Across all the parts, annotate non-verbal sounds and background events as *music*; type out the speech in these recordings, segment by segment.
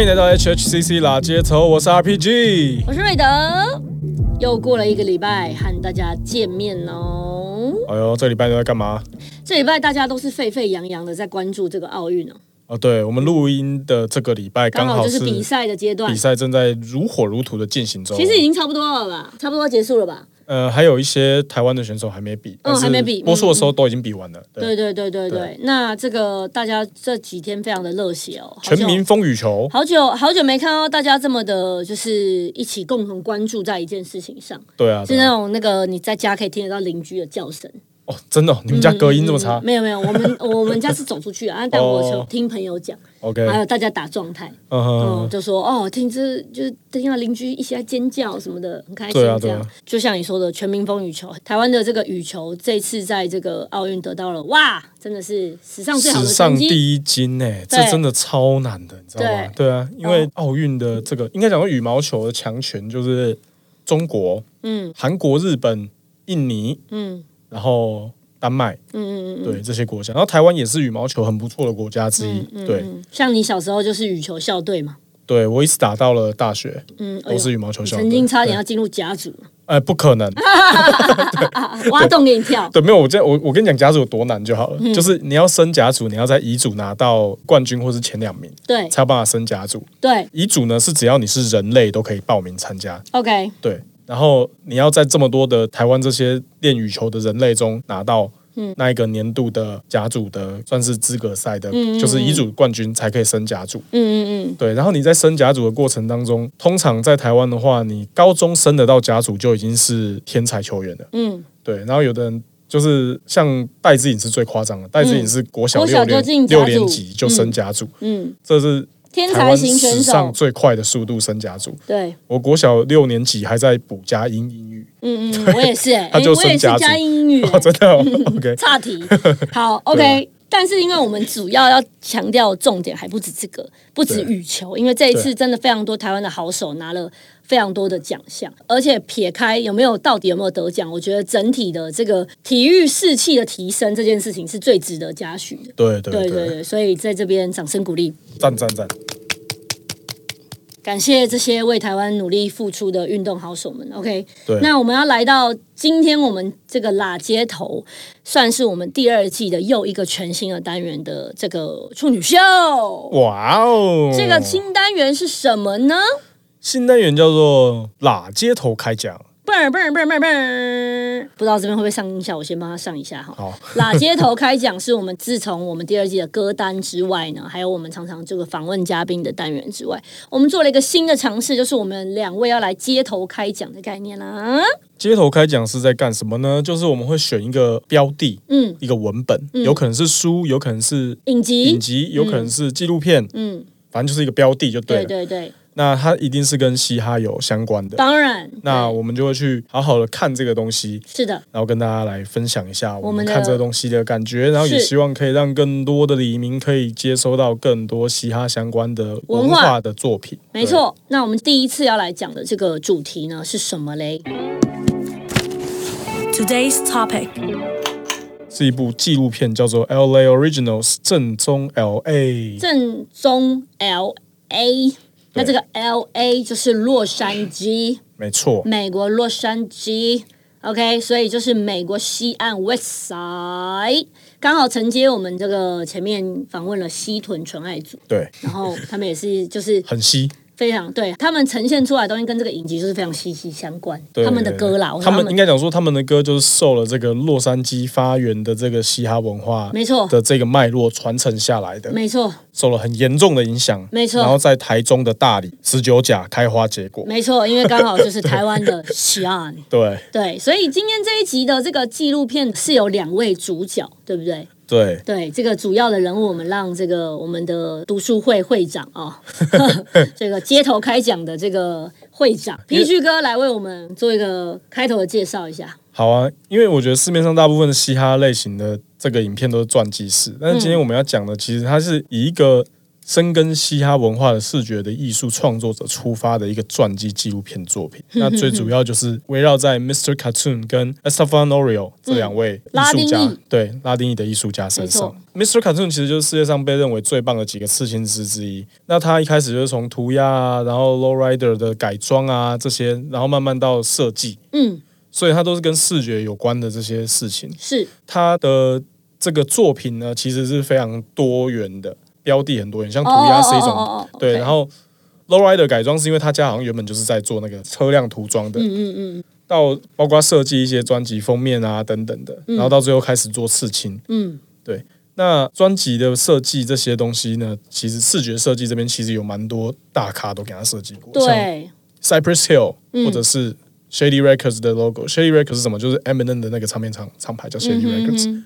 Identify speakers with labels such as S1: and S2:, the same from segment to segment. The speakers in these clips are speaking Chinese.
S1: 欢迎来到 HHCC 啦街头，我是 RPG。
S2: 我是瑞德，又过了一个礼拜，和大家见面喽。
S1: 哎呦，这礼拜都在干嘛？
S2: 这礼拜大家都是沸沸扬扬的在关注这个奥运哦，
S1: 哦，对，我们录音的这个礼拜刚好
S2: 刚好就是比赛的阶段
S1: 比，赛正在如火如荼的进行中。
S2: 其实已经差不多了吧，差不多结束了吧？
S1: 呃，还有一些台湾的选手还没比，但是
S2: 哦还没比
S1: 播出的时候都已经比完了。对，
S2: 对对对对对，那这个大家这几天非常的热血哦，
S1: 全民风雨球。
S2: 好久好久没看到大家这么的，就是一起共同关注在一件事情上，
S1: 对啊，
S2: 是那种那个你在家可以听得到邻居的叫声。
S1: 哦，真的哦，你们家隔音这么差？
S2: 嗯没有没有，我们 *laughs* 我们家是走出去啊，但我听朋友讲，
S1: ？OK，
S2: 还有大家打状态，
S1: 嗯
S2: 就说哦，听这就是听到邻居一起在尖叫什么的，很开心这样。
S1: 对啊对啊
S2: 就像你说的，全民风雨球，台湾的这个羽球这次在这个奥运得到了哇，真的是史上最好
S1: 史。上第一金呢，这真的超难的，你知道吗？
S2: 对
S1: 对啊，因为奥运的这个应该讲说羽毛球的强权就是中国、
S2: 嗯
S1: 韩国、日本、印尼，
S2: 嗯
S1: 然后丹麦，
S2: 嗯嗯嗯
S1: 对这些国家，然后台湾也是羽毛球很不错的国家之一。对，
S2: 嗯，像你小时候就是羽球校队嘛，
S1: 对我一直打到了大学，
S2: 嗯，哎呦
S1: 都是羽毛球校队。
S2: 曾经差点要进入甲组，
S1: 哎，不可能。
S2: 挖洞给你跳。
S1: 对，没有我这我我跟你讲甲组有多难就好了，
S2: 嗯
S1: 就是你要升甲组，你要在乙组拿到冠军或是前两名，
S2: 对
S1: 才有办法升甲组。
S2: 对
S1: 乙组呢是只要你是人类都可以报名参加
S2: ，，OK，
S1: 对。然后你要在这么多的台湾这些练羽球的人类中拿到
S2: 嗯。
S1: 那一个年度的甲组的算是资格赛的，
S2: 嗯嗯
S1: 就是乙组冠军才可以升甲组。
S2: 嗯嗯
S1: 对，然后你在升甲组的过程当中，通常在台湾的话，你高中升得到甲组就已经是天才球员了。
S2: 嗯。
S1: 对，然后有的人就是像戴志颖是最夸张的，戴志颖是国小六六年级就升甲组，
S2: 嗯嗯，
S1: 这是
S2: 天才型选
S1: 史上，最快的速度升甲组。
S2: 对，
S1: 我国小六年级还在补加英英语，
S2: 嗯嗯，我也是欸，*laughs*
S1: 他就
S2: 哎我也是
S1: 升甲组
S2: 加英语。欸 *laughs*
S1: 哦，真的、哦、*laughs* OK，
S2: 差题。好，OK。但是因为我们主要要强调重点还不止这个，不止羽球，因为这一次真的非常多台湾的好手拿了非常多的奖项，而且撇开有没有到底有没有得奖，我觉得整体的这个体育士气的提升这件事情是最值得嘉许的。
S1: 对对对，
S2: 对对对，所以在这边掌声鼓励，
S1: 赞赞赞，
S2: 感谢这些为台湾努力付出的运动好手们。OK，
S1: 对
S2: 那我们要来到今天我们这个拉街头，算是我们第二季的又一个全新的单元的这个处女秀。
S1: 哇哦，
S2: 这个新单元是什么呢？
S1: 新单元叫做喇街头开讲，
S2: 嘣儿嘣儿嘣儿嘣儿嘣，不知道这边会不会上音效，我先帮他上一下哈。
S1: 好，
S2: 拉街头开讲是我们自从我们第二季的歌单之外呢，还有我们常常这个访问嘉宾的单元之外，我们做了一个新的尝试，就是我们两位要来街头开讲的概念啦。
S1: 街头开讲是在干什么呢？就是我们会选一个标的，
S2: 嗯，
S1: 一个文本，有可能是书，有可能是
S2: 影集。
S1: 影，集，有可能是纪录片，
S2: 嗯，
S1: 反正就是一个标的就对了。
S2: 对对对，
S1: 那它一定是跟嘻哈有相关的。
S2: 当然，
S1: 那我们就会去好好的看这个东西，
S2: 是的，
S1: 然后跟大家来分享一下我们看这个东西的感觉，然后也希望可以让更多的黎明可以接收到更多嘻哈相关的文
S2: 文化
S1: 化的作品。
S2: 没错。那我们第一次要来讲的这个主题呢是什么嘞
S3: ？Today's topic，
S1: 是一部纪录片，叫做《L.A. Originals》正宗 L.A.
S2: 正宗 L A，那这个 L A 就是洛杉矶，
S1: 没错，
S2: 美国洛杉矶。OK，所以就是美国西岸 West Side，刚好承接我们这个前面访问了西屯纯爱组，
S1: 对，
S2: 然后他们也是就是
S1: 很稀。
S2: 非常对他们呈现出来的东西跟这个影集就是非常息息相关。
S1: 对
S2: 他们的歌啦，
S1: 他们应该讲说，他们的歌就是受了这个洛杉矶发源的这个嘻哈文化
S2: 没错，
S1: 的这个脉络传承下来的，
S2: 没错，
S1: 受了很严重的影响。
S2: 没错
S1: 然后在台中的大理十九甲开花结果。
S2: 没错，因为刚好就是台湾的 *laughs* 西岸。
S1: 对
S2: 对，所以今天这一集的这个纪录片是有两位主角，对不对？
S1: 对，
S2: 对，这个主要的人物，我们让这个我们的读书会会长啊、*laughs* 这个街头开讲的这个会长。皮具哥来为我们做一个开头的介绍一下。
S1: 好啊，因为我觉得市面上大部分的嘻哈类型的这个影片都是传记式，但是今天我们要讲的，其实它是以一个深耕嘻哈文化的视觉的艺术创作者出发的一个传记纪录片作品。*laughs* 那最主要就是围绕在 Mr. Cartoon 跟 Estefan Oriol 这两位艺术家，
S2: 裔
S1: 对拉丁裔的艺术家身上
S2: 没。
S1: Mr. Cartoon 其实就是世界上被认为最棒的几个刺青师之一。那他一开始就是从涂鸦啊，然后 Lowrider 的改装啊这些，然后慢慢到设计，
S2: 嗯，
S1: 所以他都是跟视觉有关的这些事情。
S2: 是
S1: 他的这个作品呢，其实是非常多元的，标的很多元，像涂鸦是一种，
S2: 哦哦哦哦哦
S1: 对然后 lowrider 改装是因为他家好像原本就是在做那个车辆涂装的，
S2: 嗯嗯嗯
S1: 到包括设计一些专辑封面啊等等的，然后到最后开始做刺青。
S2: 嗯，对
S1: 那专辑的设计这些东西呢，其实视觉设计这边其实有蛮多大咖都给他设计过，像
S2: 对
S1: ，Cypress Hill
S2: 嗯
S1: 或者是 Shady Records 的 logo。Shady Records 是什么？就是 Eminem 的那个唱片厂厂牌叫 Shady
S2: 嗯哼
S1: Records。
S2: 哼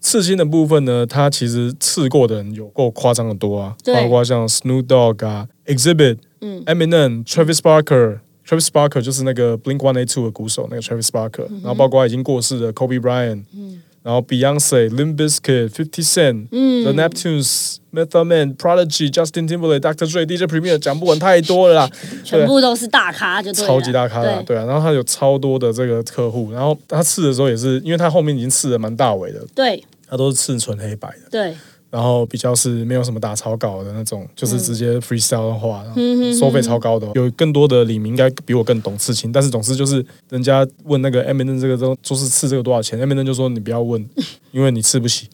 S1: 刺青的部分呢，它其实刺过的人有够夸张的多啊，包括像 Snoop Dogg 啊、Exhibit、
S2: 嗯
S1: Eminem、Travis Barker。Travis Barker 就是那个 Blink One Eight Two 的鼓手，那个 Travis Barker，、然后包括已经过世的 Kobe Bryant，、然后 Beyonce、Limp Bizkit、Fifty Cent、The Neptunes、Method Man、Prodigy、Justin Timberlake、Dr. Dre、DJ Premier，讲不完太多了啦。
S2: 全部都是大咖，就对
S1: 超级大咖的啊，
S2: 对
S1: 对啊。然后他有超多的这个客户，然后他刺的时候也是，因为他后面已经刺的蛮大尾的，
S2: 对
S1: 他都是刺纯黑白的。
S2: 对，
S1: 然后比较是没有什么打草稿的那种，就是直接 freestyle 的话，
S2: 嗯
S1: 收费超高的。有更多的李明应该比我更懂刺青，但是总之就是人家问那个 Eminem 这个都就是刺这个多少钱，Eminem 就说你不要问，*laughs* 因为你刺不起，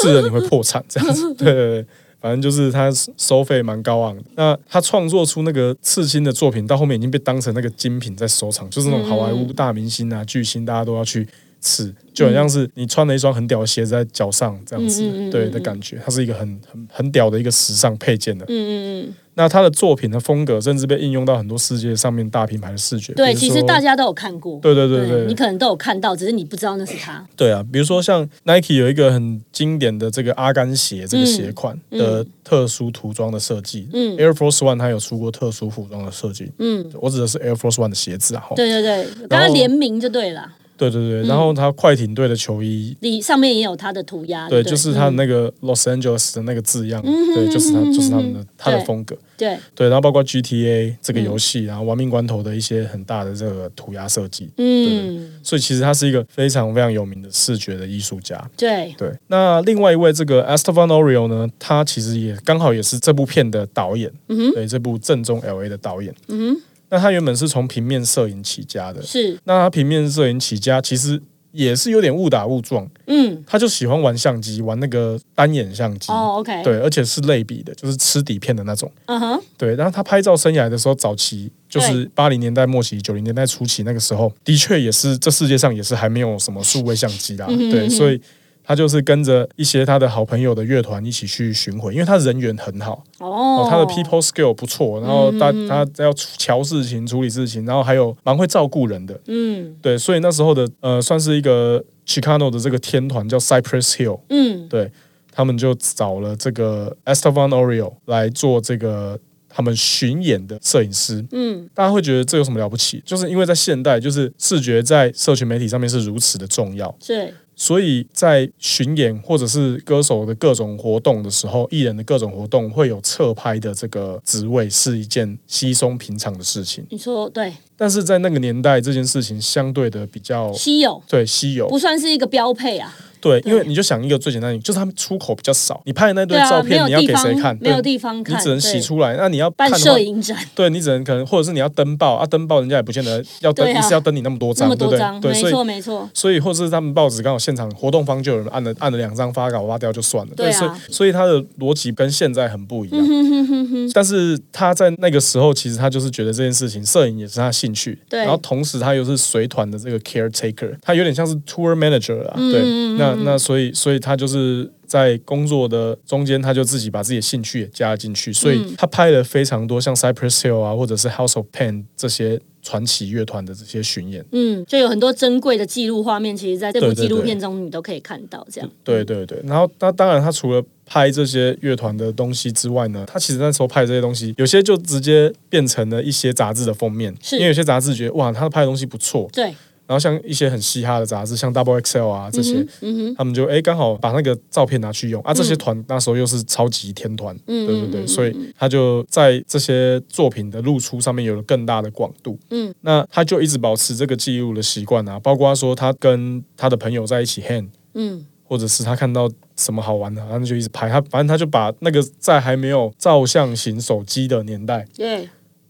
S1: 刺了你会破产这样子。*laughs* 对对对。反正就是他收费蛮高昂的。那他创作出那个刺青的作品，到后面已经被当成那个精品在收藏，就是那种好莱坞大明星啊、巨星，大家都要去刺，就很像是你穿了一双很屌的鞋子在脚上这样子，
S2: 嗯嗯嗯
S1: 对
S2: 嗯
S1: 的感觉。它是一个很很很屌的一个时尚配件的。
S2: 嗯嗯嗯，
S1: 那他的作品的风格，甚至被应用到很多世界上面大品牌的视觉。
S2: 对，其实大家都有看过，
S1: 对对对对
S2: 你可能都有看到，只是你不知道那是他。
S1: 对啊，比如说像 Nike 有一个很经典的这个阿甘鞋这个鞋款的特殊涂装的设计，
S2: 嗯
S1: Air Force One 它有出过特殊服装的设计，
S2: 嗯，
S1: 我指的是 Air Force One 的鞋子啊，
S2: 对对对，跟他联名就对了，
S1: 对对对，然后他快艇队的球衣。
S2: 里上面也有他的涂鸦，
S1: 对，
S2: 不
S1: 就是他的
S2: 嗯。
S1: 那个 Los Angeles 的那个字样，对，就是他，就是他们的他的
S2: 对
S1: 风格。
S2: 对，
S1: 对，然后包括 GTA 这个游戏，然后亡命关头的一些很大的这个涂鸦设计，
S2: 嗯，
S1: 所以其实他是一个非常非常有名的视觉的艺术家。
S2: 对，
S1: 对，那另外一位这个 Esteban Oriol 呢，他其实也刚好也是这部片的导演，
S2: 嗯
S1: 对，这部正宗 LA 的导演。
S2: 嗯哼，
S1: 那他原本是从平面摄影起家的，
S2: 是，
S1: 那他平面摄影起家其实也是有点误打误撞，
S2: 嗯，
S1: 他就喜欢玩相机，玩那个单眼相机。
S2: 哦，OK，，
S1: 对，而且是类比的，就是吃底片的那种。
S2: 嗯哼，
S1: 对，然后他拍照生涯的时候，早期就是八零年代末期、九零年代初期那个时候，的确也是这世界上也是还没有什么数位相机啦。对，
S2: 嗯哼嗯哼。
S1: 所以他就是跟着一些他的好朋友的乐团一起去巡回，因为他人缘很好，
S2: 哦。
S1: 哦，，他的 people skill 不错，然后他他要瞧事情、处理事情，然后还有蛮会照顾人的。
S2: 嗯。
S1: 对，所以那时候的呃，算是一个 Chicano 的这个天团叫 Cypress Hill，
S2: 嗯，
S1: 对他们就找了这个 Esteban Oriol 来做这个他们巡演的摄影师。
S2: 嗯，
S1: 大家会觉得这有什么了不起？就是因为在现代，就是视觉在社群媒体上面是如此的重要，
S2: 是，
S1: 所以在巡演或者是歌手的各种活动的时候，艺人的各种活动会有侧拍的这个职位，是一件稀松平常的事情。
S2: 你说对，
S1: 但是在那个年代，这件事情相对的比较
S2: 稀有，
S1: 对稀有，
S2: 不算是一个标配啊，
S1: 对，因为你就想一个最简单的，就是他们出口比较少，你拍的那堆照片，你要给谁看？，
S2: 没有地方看，
S1: 你只能洗出来。那你要
S2: 办摄，影展，
S1: 对你只能可能，或者是你要登报啊，登报人家也不见得要登，一次要登你那么多张，对不对？对，
S2: 没
S1: 所以
S2: 错没错，
S1: 所以或者是他们报纸刚好现场活动方就有人按了按了两张发稿挖掉就算了，
S2: 对啊。
S1: 所以所以他的逻辑跟现在很不一样。
S2: 哼哼哼哼，
S1: 但是他在那个时候，其实他就是觉得这件事情，摄影也是他的兴趣，
S2: 对。
S1: 然后同时他又是随团的这个 caretaker，他有点像是 tour manager 啊，对，
S2: 嗯
S1: 那那所以所以他就是在工作的中间，他就自己把自己的兴趣也加了进去，所以
S2: 嗯。
S1: 他拍了非常多像 Cypress Hill 啊，或者是 House of Pain 这些传奇乐团的这些巡演。
S2: 嗯，就有很多珍贵的记录画面，其实在这部纪录片中你都可以看到，这样，
S1: 对对对，然后那当然他除了拍这些乐团的东西之外呢，他其实那时候拍的这些东西，有些就直接变成了一些杂志的封面，
S2: 是。
S1: 因为有些杂志觉得哇，他拍的东西不错，
S2: 对，
S1: 然后像一些很嘻哈的杂志，像 Double XL 啊这些，
S2: 嗯
S1: 他们就哎刚好把那个照片拿去用啊。这些团那时候又是超级天团，
S2: 嗯
S1: 对对对，所以他就在这些作品的露出上面有了更大的广度。
S2: 嗯，
S1: 那他就一直保持这个记录的习惯啊，包括说他跟他的朋友在一起 hang，
S2: 嗯
S1: 或者是他看到什么好玩的，他就一直拍。他反正他就把那个在还没有照相型手机的年代，
S2: 对，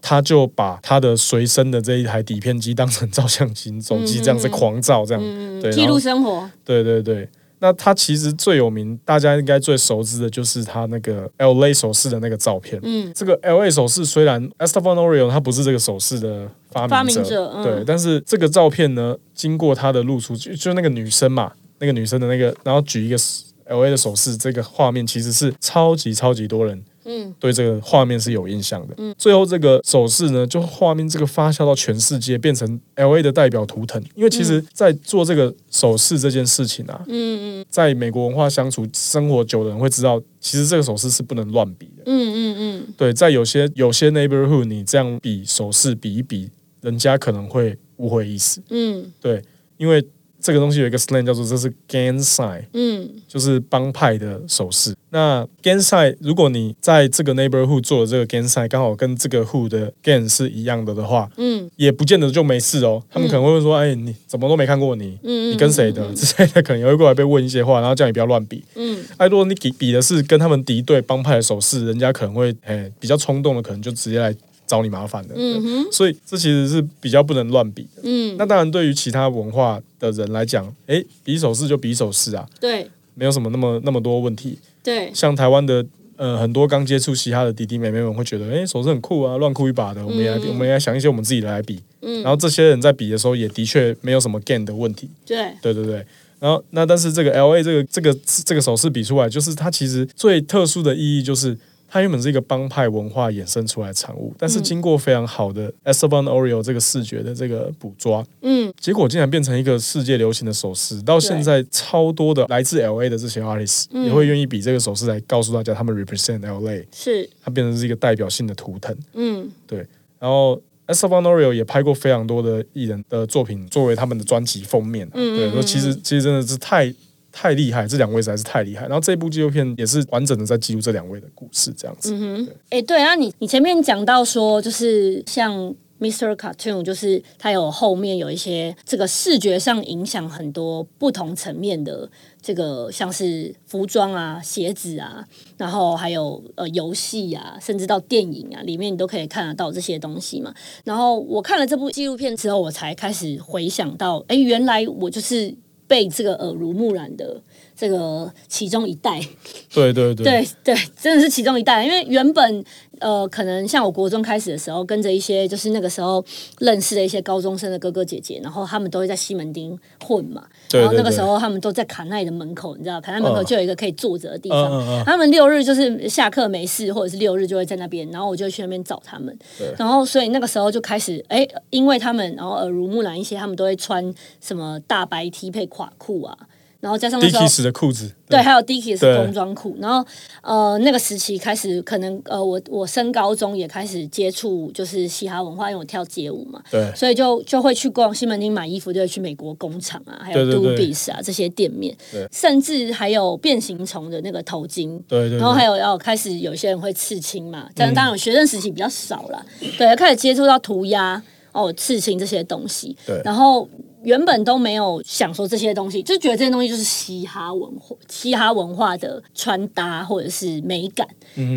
S1: 他就把他的随身的这一台底片机当成照相机手机，这样子狂照，这样。对，
S2: 记录生活，
S1: 对对对。那他其实最有名，大家应该最熟知的就是他那个 L A 手势的那个照片。
S2: 嗯，
S1: 这个 L A 手势虽然 Esteban Oriol 他不是这个手势的发
S2: 发
S1: 明者，
S2: 明者嗯
S1: 对，但是这个照片呢，经过他的露出，就就那个女生嘛，那个女生的那个，然后举一个 L A 的手势，这个画面其实是超级超级多人
S2: 嗯
S1: 对这个画面是有印象的。嗯最后这个手势呢，就画面这个发酵到全世界，变成 L A 的代表图腾。因为其实，在做这个手势这件事情啊，
S2: 嗯嗯
S1: 在美国文化相处生活久的人会知道，其实这个手势是不能乱比的。
S2: 嗯嗯嗯，
S1: 对，在有些有些 neighborhood，你这样比手势比一比，人家可能会误会意思。
S2: 嗯
S1: 对，因为这个东西有一个 slang 叫做这是 gang
S2: 嗯
S1: 就是帮派的手势。那 gang sign，如果你在这个 neighborhood 做的这个 gang sign 刚好跟这个 who 的 gang 是一样的的话，
S2: 嗯
S1: 也不见得就没事哦。他们可能会问说：“哎，你怎么都没看过你？
S2: 嗯，
S1: 你跟谁的？”之类的，可能也会过来被问一些话，然后叫你不要乱比。
S2: 嗯
S1: 哎，如果你比比的是跟他们敌对帮派的手势，人家可能会哎比较冲动的，可能就直接来找你麻烦的。
S2: 嗯哼
S1: 所以这其实是比较不能乱比的。
S2: 嗯，
S1: 那当然，对于其他文化的人来讲，哎，比手势就比手势啊，
S2: 对
S1: 没有什么那么那么多问题。
S2: 对，
S1: 像台湾的呃很多刚接触嘻哈的弟弟妹妹们会觉得，哎，手势很酷啊，乱酷一把的，我们也来比，我们也来想一些我们自己的来比。
S2: 嗯
S1: 然后这些人在比的时候，也的确没有什么 gain 的问题。
S2: 对，
S1: 对对对。然后那但是这个 L A 这个这个这个手势比出来，就是它其实最特殊的意义就是。它原本是一个帮派文化衍生出来的产物，但是经过非常好的 Esteban Oriol 这个视觉的这个捕捉，
S2: 嗯。
S1: 结果竟然变成一个世界流行的手势。到现在，超多的来自 L A 的这些 artist 也会愿意比这个手势来告诉大家他们 represent L A，
S2: 是，
S1: 它变成是一个代表性的图腾。
S2: 嗯。
S1: 对然后 Esteban Oriol 也拍过非常多的艺人的作品作为他们的专辑封面、
S2: 嗯嗯
S1: 说其实其实真的是太太厉害，这两位实在是太厉害。然后这部纪录片也是完整的在记录这两位的故事，这样子。
S2: 嗯哼，哎，对啊，你你前面讲到说，就是像 Mr. Cartoon，就是它有后面有一些这个视觉上影响很多不同层面的这个，像是服装啊、鞋子啊，然后还有呃游戏啊，甚至到电影啊里面，你都可以看得到这些东西嘛。然后我看了这部纪录片之后，我才开始回想到，哎，原来我就是被这个耳濡目染的这个其中一代。*laughs*
S1: 对对对
S2: 对对，真的是其中一代。因为原本呃，可能像我国中开始的时候，跟着一些就是那个时候认识的一些高中生的哥哥姐姐，然后他们都会在西门町混嘛。
S1: 对
S2: 然后那个
S1: 对
S2: 时候他们都在卡奈的门口，你知道，卡奈门口
S1: 嗯
S2: 就有一个可以坐着的地方。
S1: 嗯嗯嗯
S2: 他们六日就是下课没事，或者是六日就会在那边，然后我就去那边找他们。然后所以那个时候就开始，哎，因为他们然后耳濡目染一些，他们都会穿什么大白 T 配垮裤啊，然后加上那时候
S1: Dickies 的裤子，
S2: 对，还有 Dickies
S1: 对。
S2: 工装裤，然后呃那个时期开始，可能呃我我升高中也开始接触就是嘻哈文化，因为我跳街舞嘛，
S1: 对。
S2: 所以就就会去逛西门町买衣服，就会去美国工厂啊，还有 Dubis 啊这些店面，甚至还有变形虫的那个头巾。
S1: 对对，
S2: 然后还
S1: 有
S2: 有要开始有些人会刺青嘛，但当然我学生时期比较少啦，对，开始接触到涂鸦哦、刺青这些东西，
S1: 对
S2: 然后原本都没有想说这些东西，就觉得这些东西就是嘻哈文化、嘻哈文化的穿搭或者是美感。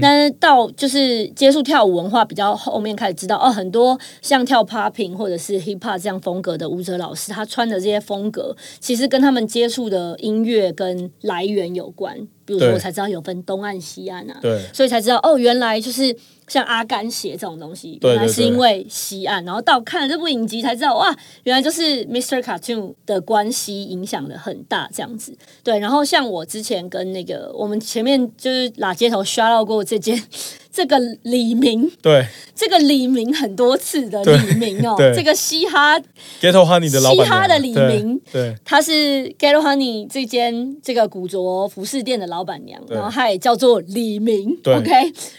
S2: 但是到就是接触跳舞文化比较后面开始知道哦，很多像跳 popping 或者是 hip hop 这样风格的舞者老师，他穿的这些风格其实跟他们接触的音乐跟来源有关。比如说，我才知道有分东岸、西岸啊，
S1: 对
S2: 所以才知道哦，原来就是像阿甘鞋这种东西，原来是因为西岸，然后到看了这部影集才知道，哇，原来就是 Mr. Cartoon 的关系影响的很大，这样子。对，然后像我之前跟那个我们前面就是拉街头刷到过这件这个李明，
S1: 对。
S2: 这个李明很多次的李明哦
S1: 对，
S2: 这个嘻哈
S1: ，Ghetto Honey 的老板
S2: 嘻哈的李明
S1: 对
S2: 他是 Ghetto Honey 这间这个古着服饰店的老板娘，然后她也叫做李明，OK，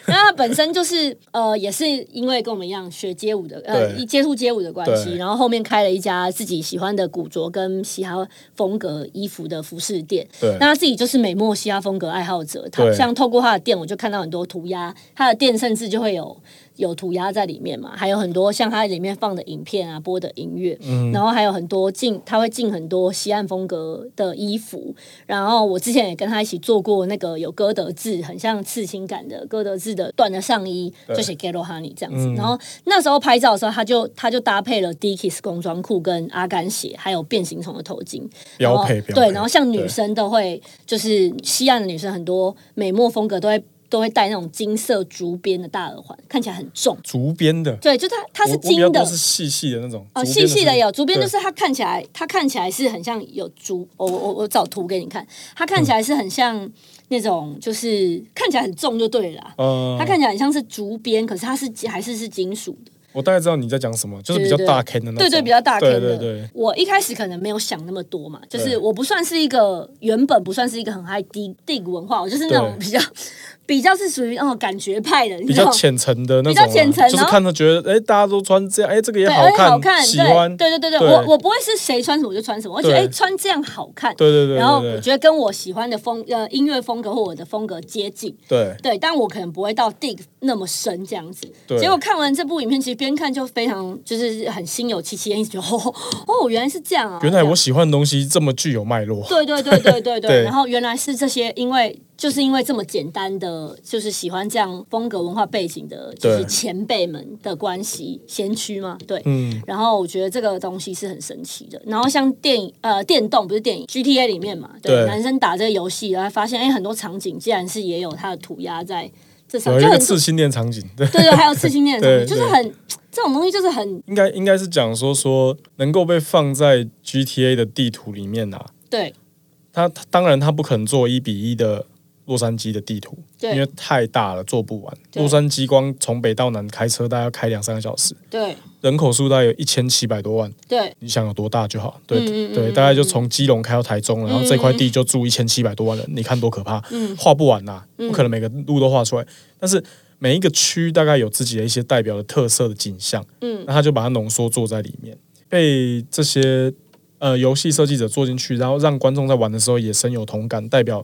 S2: 那她本身就是呃，也是因为跟我们一样学街舞的，呃，
S1: 一
S2: 接触街舞的关系，然后后面开了一家自己喜欢的古着跟嘻哈风格衣服的服饰店。
S1: 对。
S2: 那他自己就是美墨嘻哈风格爱好者，他像透过他的店，我就看到很多涂鸦，他的店甚至就会有有涂鸦在里面嘛，还有很多像它里面放的影片啊、播的音乐，
S1: 嗯。
S2: 然后还有很多进他会进很多西岸风格的衣服，然后我之前也跟他一起做过那个有歌德字，很像刺青感的歌德字的缎的上衣，就写 Ghetto Honey 这样子，
S1: 嗯。
S2: 然后那时候拍照的时候，他就他就搭配了 Dickies 工装裤跟阿甘鞋，还有变形虫的头巾，
S1: 标配
S2: 对，然后像女生都会，就是西岸的女生很多美墨风格都会都会戴那种金色竹编的大耳环，看起来很重。
S1: 竹编的，
S2: 对，就它它是金的。
S1: 是细细的那种，
S2: 哦，细细的有竹编，就是它看起来它看起来是很像有竹，我我我找图给你看，它看起来是很像那种就是看起来很重就对了啦。
S1: 呃
S2: 它，看起来很像是竹编，可是它是还是是金属的。
S1: 我大概知道你在讲什么，就是比较大坑的那种，
S2: 对对，比较大
S1: 对
S2: K 的。
S1: 对对，
S2: 我一开始可能没有想那么多嘛，就是我不算是一个原本不算是一个很爱 dig dig 文化，我就是那种比较比较是属于那种感觉派的，
S1: 比较浅层的那
S2: 比
S1: 种啊，
S2: 较浅层
S1: 就是看着觉得，哎，大家都穿这样，哎，这个也
S2: 对，
S1: 好
S2: 而且好看，
S1: 喜欢，
S2: 对对对对，
S1: 对。
S2: 我我不会是谁穿什么我就穿什么，我觉得
S1: 对。
S2: 哎穿这样好看，
S1: 对对对对
S2: 然后我觉得跟我喜欢的风呃音乐风格或我的风格接近，
S1: 对。
S2: 对，但我可能不会到 dig 那么深这样子。
S1: 对。
S2: 结果看完这部影片，其实边看就非常就是很心有戚戚焉，一直觉得哦哦原来是这样啊，
S1: 原来我喜欢的东西这么具有脉络，
S2: 对对对对对对，
S1: 对。*laughs*
S2: 然后原来是这些，因为就是因为这么简单的，就是喜欢这样风格文化背景的，就是前辈们的关系，先驱嘛，对，
S1: 嗯，
S2: 然后我觉得这个东西是很神奇的。然后像电影呃电动不是电影 GTA 里面嘛，对，
S1: 对。
S2: 男生打这个游戏，然后发现哎很多场景竟然是也有它的涂鸦在这上，
S1: 有一
S2: 就很
S1: 刺青店场景，对，
S2: 对对，还有刺青店景，就是很这种东西就是很
S1: 应该应该是讲说说能够被放在 GTA 的地图里面啊，
S2: 对。
S1: 它它当然他不可能做一比一的洛杉矶的地图，因为太大了做不完。洛杉矶光从北到南开车大概要开两三个小时，
S2: 对
S1: 人口数大概有一千七百多万，
S2: 对
S1: 你想有多大就好。对、对，
S2: 嗯
S1: 大概就从基隆开到台中，然后这块地就住一千七百多万人，你看多可怕！画不完呐、不可能每个路都画出来，但是。每一个区大概有自己的一些代表的特色的景象，
S2: 嗯
S1: 那他就把它浓缩做在里面，被这些呃游戏设计者做进去，然后让观众在玩的时候也深有同感，代表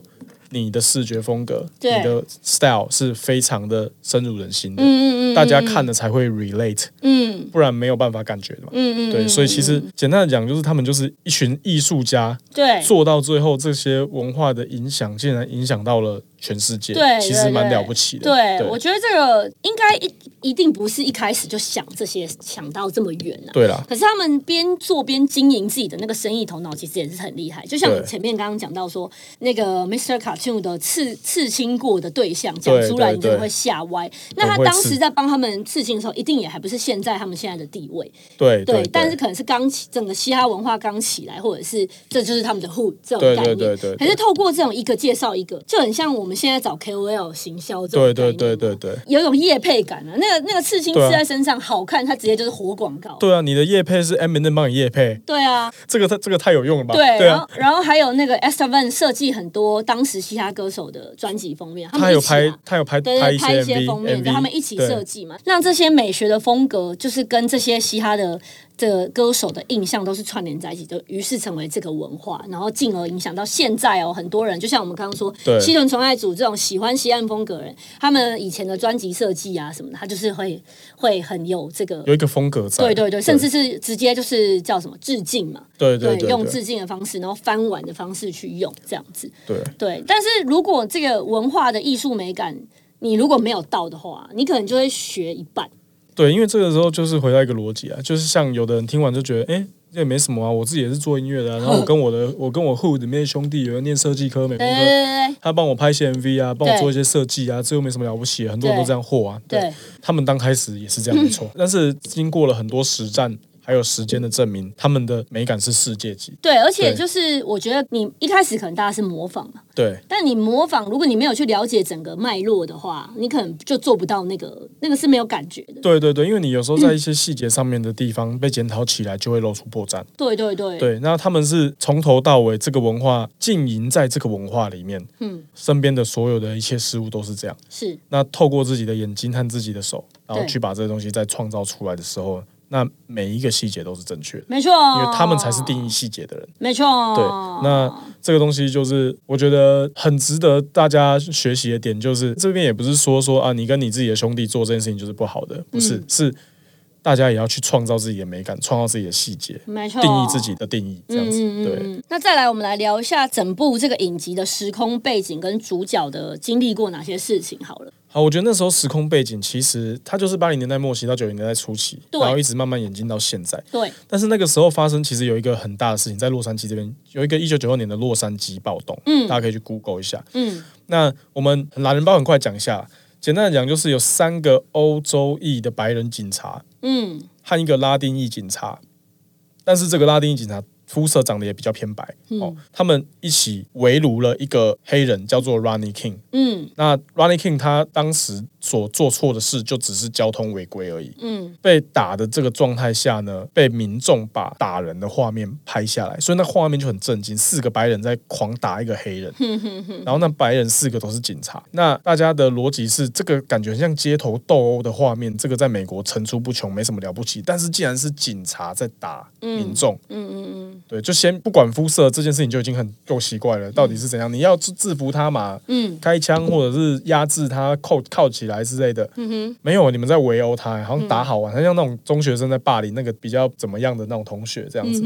S1: 你的视觉风格、你的 style 是非常的深入人心的，
S2: 嗯嗯嗯，
S1: 大家看了才会 relate，
S2: 嗯。
S1: 不然没有办法感觉的嘛。
S2: 嗯嗯，
S1: 对，
S2: 嗯
S1: 所以其实简单的讲，就是他们就是一群艺术家，
S2: 对。
S1: 做到最后，这些文化的影响竟然影响到了全世界，
S2: 对
S1: 其实蛮了不起的。
S2: 对，
S1: 对。
S2: 我觉得这个应该一一定不是一开始就想这些想到这么远啊。
S1: 对啦，
S2: 可是他们边做边经营自己的那个生意头脑，其实也是很厉害。就像
S1: 对
S2: 前面刚刚讲到说，那个 Mr. Cartoon 的刺刺青过的对象讲出来，你就会吓歪。那他当时在帮他们刺青的时候，一定也还不是现在他们现在的地位。
S1: 对
S2: 对，
S1: 对，
S2: 但是可能是刚起整个嘻哈文化刚起来，或者是这就是他们的 hood 这种
S1: 对
S2: 概念。
S1: 对对对对
S2: 可是透过这种一个介绍一个，就很像我们现在找 KOL 行销这种
S1: 对对对对对。
S2: 有一种业配感啊。那个那个刺青刺在身上好看，它直接就是活广告。
S1: 对啊，你的叶配是 M N 帮你叶配，
S2: 对啊，
S1: 这个太这个太有用了吧？
S2: 对，
S1: 啊。
S2: 然后，然后还有那个 Esther Van 设计很多当时嘻哈歌手的专辑封面，他们有
S1: 拍，他有拍
S2: 对对，
S1: 拍一些
S2: 些封面对他们一起设
S1: 对
S2: 计嘛，让这些美学的风格就是跟这些嘻哈的这个歌手的印象都是串联在一起，就于是成为这个文化，然后进而影响到现在哦，很多人就像我们刚刚说
S1: 对，
S2: 西屯纯爱组这种喜欢西岸风格的人，他们以前的专辑设计啊什么的，他就是会会很有这个。
S1: 有一个风格在。
S2: 对对对，甚至是直接就是叫什么致敬嘛，
S1: 对对对对
S2: 用致敬的方式，然后翻碗的方式去用这样子。
S1: 对
S2: 对，但是如果这个文化的艺术美感，你如果没有到的话，你可能就会学一半。
S1: 对，因为这个时候就是回到一个逻辑啊，就是像有的人听完就觉得，哎，这也没什么啊，我自己也是做音乐的啊、然后我跟我的我跟我 hood 里面的兄弟有人念设计科、美工科，他帮我拍一些 MV 啊，帮我做一些设计啊，这又没什么了不起的，很多人都这样货啊。
S2: 对对。
S1: 他们刚开始也是这样没错，*laughs* 但是经过了很多实战。还有时间的证明，他们的美感是世界级。
S2: 对，而且就是我觉得你一开始可能大家是模仿嘛，
S1: 对，
S2: 但你模仿，如果你没有去了解整个脉络的话，你可能就做不到那个那个是没有感觉的。
S1: 对对对，因为你有时候在一些细节上面的地方被检讨起来，就会露出破绽。
S2: 对对对，
S1: 对，那他们是从头到尾这个文化浸淫在这个文化里面，
S2: 嗯，
S1: 身边的所有的一切事物都是这样。
S2: 是
S1: 那透过自己的眼睛和自己的手，然后去把这个东西再创造出来的时候，那每一个细节都是正确的，
S2: 没错，
S1: 因为他们才是定义细节的人。
S2: 没错，
S1: 对，那这个东西就是我觉得很值得大家学习的点，就是这边也不是说说啊，你跟你自己的兄弟做这件事情就是不好的，不是，
S2: 嗯。
S1: 是大家也要去创造自己的美感，创造自己的细节，
S2: 没错，
S1: 定义自己的定义，这样子。
S2: 嗯嗯
S1: 对，
S2: 嗯那再来，我们来聊一下整部这个影集的时空背景跟主角的经历过哪些事情好了。
S1: 好，我觉得那时候时空背景其实它就是八零年代末期到九零年代初期，然后一直慢慢演进到现在。
S2: 对，
S1: 但是那个时候发生，其实有一个很大的事情，在洛杉矶这边有一个一九九二年的洛杉矶暴动，
S2: 嗯
S1: 大家可以去 Google 一下。
S2: 嗯
S1: 那我们懒人包很快讲一下，简单的讲就是有三个欧洲裔的白人警察
S2: 嗯。
S1: 和一个拉丁裔警察，但是这个拉丁裔警察肤色长得也比较偏白、
S2: 嗯
S1: 哦，他们一起围炉了一个黑人，叫做 Ronnie King。
S2: 嗯
S1: 那 Ronnie King 他当时所做错的事就只是交通违规而已。
S2: 嗯
S1: 被打的这个状态下呢，被民众把打人的画面拍下来，所以那画面就很震惊，四个白人在狂打一个黑人，然后那白人四个都是警察。那大家的逻辑是，这个感觉很像街头斗殴的画面，这个在美国层出不穷，没什么了不起。但是既然是警察在打民众，
S2: 嗯嗯嗯
S1: 对，就先不管肤色这件事情就已经很够奇怪了，到底是怎样？你要制制服他嘛？
S2: 嗯
S1: 开枪或者是压制他、扣铐起来之类的，
S2: 嗯哼，
S1: 没有，你们在围殴他，好像打好玩，他像那种中学生在霸凌那个比较怎么样的那种同学这样子，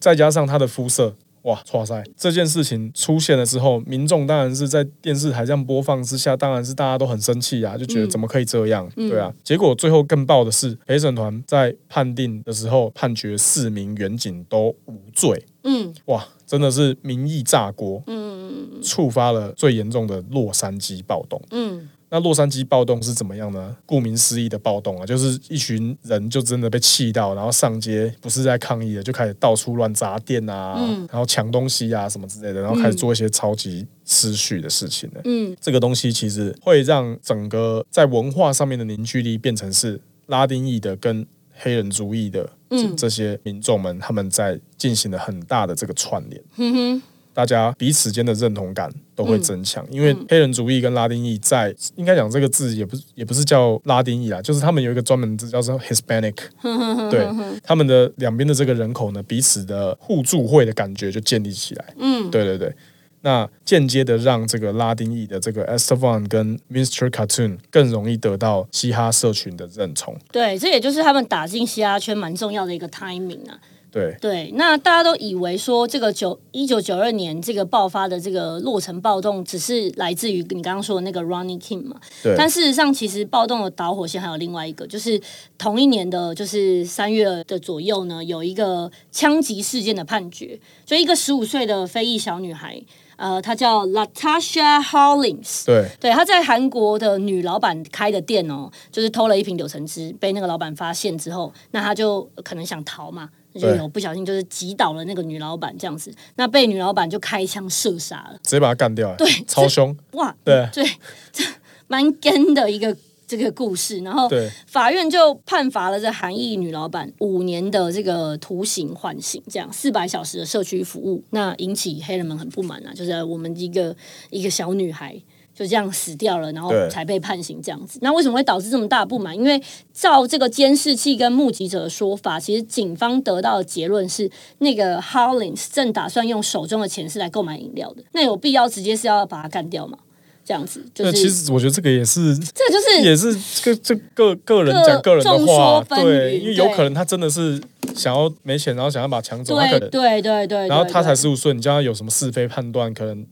S1: 再加上他的肤色。哇，哇塞！这件事情出现了之后，民众当然是在电视台这样播放之下，当然是大家都很生气啊，就觉得怎么可以这样？对啊。结果最后更爆的是，陪审团在判定的时候判决四名远警都无罪。
S2: 嗯
S1: 哇，真的是民意炸锅，
S2: 嗯
S1: 触发了最严重的洛杉矶暴动。
S2: 嗯
S1: 那洛杉矶暴动是怎么样呢？顾名思义的暴动啊，就是一群人就真的被气到，然后上街不是在抗议的，就开始到处乱砸店啊，
S2: 嗯
S1: 然后抢东西啊什么之类的，然后开始做一些超级失序的事情呢。
S2: 嗯
S1: 这个东西其实会让整个在文化上面的凝聚力变成是拉丁裔的跟黑人族裔的这
S2: 嗯
S1: 这些民众们，他们在进行了很大的这个串联。
S2: 嗯哼，
S1: 大家彼此间的认同感都会增强，
S2: 嗯
S1: 因为黑人主义跟拉丁裔在应该讲这个字也不是也不是叫拉丁裔啦，就是他们有一个专门字叫做 Hispanic，*laughs* 对他们的两边的这个人口呢，彼此的互助会的感觉就建立起来。
S2: 嗯
S1: 对对对，那间接的让这个拉丁裔的这个 Estevan 跟 Mr. Cartoon 更容易得到嘻哈社群的认同。
S2: 对，这也就是他们打进嘻哈圈蛮重要的一个 timing 啊。
S1: 对。
S2: 对，那大家都以为说这个九一九九二年这个爆发的这个洛城暴动，只是来自于你刚刚说的那个 Ronnie King 嘛？
S1: 对，
S2: 但事实上，其实暴动的导火线还有另外一个，就是同一年的，就是三月的左右呢，有一个枪击事件的判决，就一个十五岁的非裔小女孩，呃，她叫 Latasha Hollins。
S1: 对。
S2: 对，她在韩国的女老板开的店哦，就是偷了一瓶柳橙汁，被那个老板发现之后，那她就可能想逃嘛，就有不小心就是击倒了那个女老板这样子，那被女老板就开枪射杀了。
S1: 直接把他干掉，
S2: 对
S1: 超凶，
S2: 哇，
S1: 对
S2: 对，这蛮跟的一个这个故事，然后法院就判罚了这韩裔女老板五年的这个徒刑缓刑，这样四百小时的社区服务，那引起黑人们很不满啊，就是我们一个一个小女孩。就这样死掉了，然后才被判刑这样子。那为什么会导致这么大的不满？因为照这个监视器跟目击者的说法，其实警方得到的结论是，那个 Hollins 正打算用手中的钱是来购买饮料的。那有必要直接是要把他干掉吗？这样子就
S1: 那
S2: 是，
S1: 其实我觉得这个也是
S2: 这个就是
S1: 也是这个这个个人讲个人的
S2: 众
S1: 话对，因为有可能他真的是想要没钱，然后想要把抢走，他可能，
S2: 对对对对，
S1: 然后他才十五岁，你叫他有什么是非判断，可能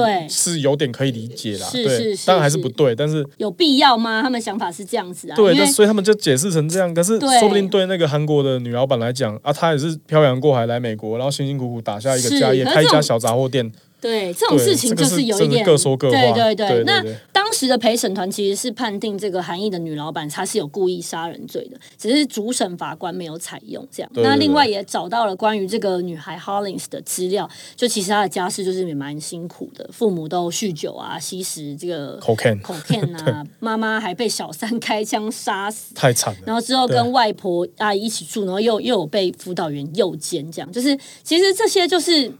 S2: 对。
S1: 是有点可以理解啦，
S2: 是
S1: 对
S2: 是，是
S1: 当然还是
S2: 是
S1: 不对，但是
S2: 有必要吗？他们想法是这样子啊，
S1: 对，那所以他们就解释成这样，可是说不定对那个韩国的女老板来讲啊，她也是漂洋过海来美国，然后辛辛苦苦打下一个家业，开一家小杂货店，
S2: 对，这种事情就
S1: 是
S2: 有一点
S1: 各说各话
S2: 对对
S1: 对对
S2: 那
S1: 对
S2: 当时的陪审团其实是判定这个韩裔的女老板她是有故意杀人罪的，只是主审法官没有采用这样。那另外也找到了关于这个女孩 Hollins 的资料，就其实她的家世就是也蛮辛苦的，父母都酗酒啊，吸食这个
S1: cocaine
S2: cocaine 啊，*laughs* 妈妈还被小三开枪杀死。
S1: 太惨了。
S2: 然后之后跟外婆阿姨一起住，然后又又有被辅导员诱奸，这样就是其实这些就是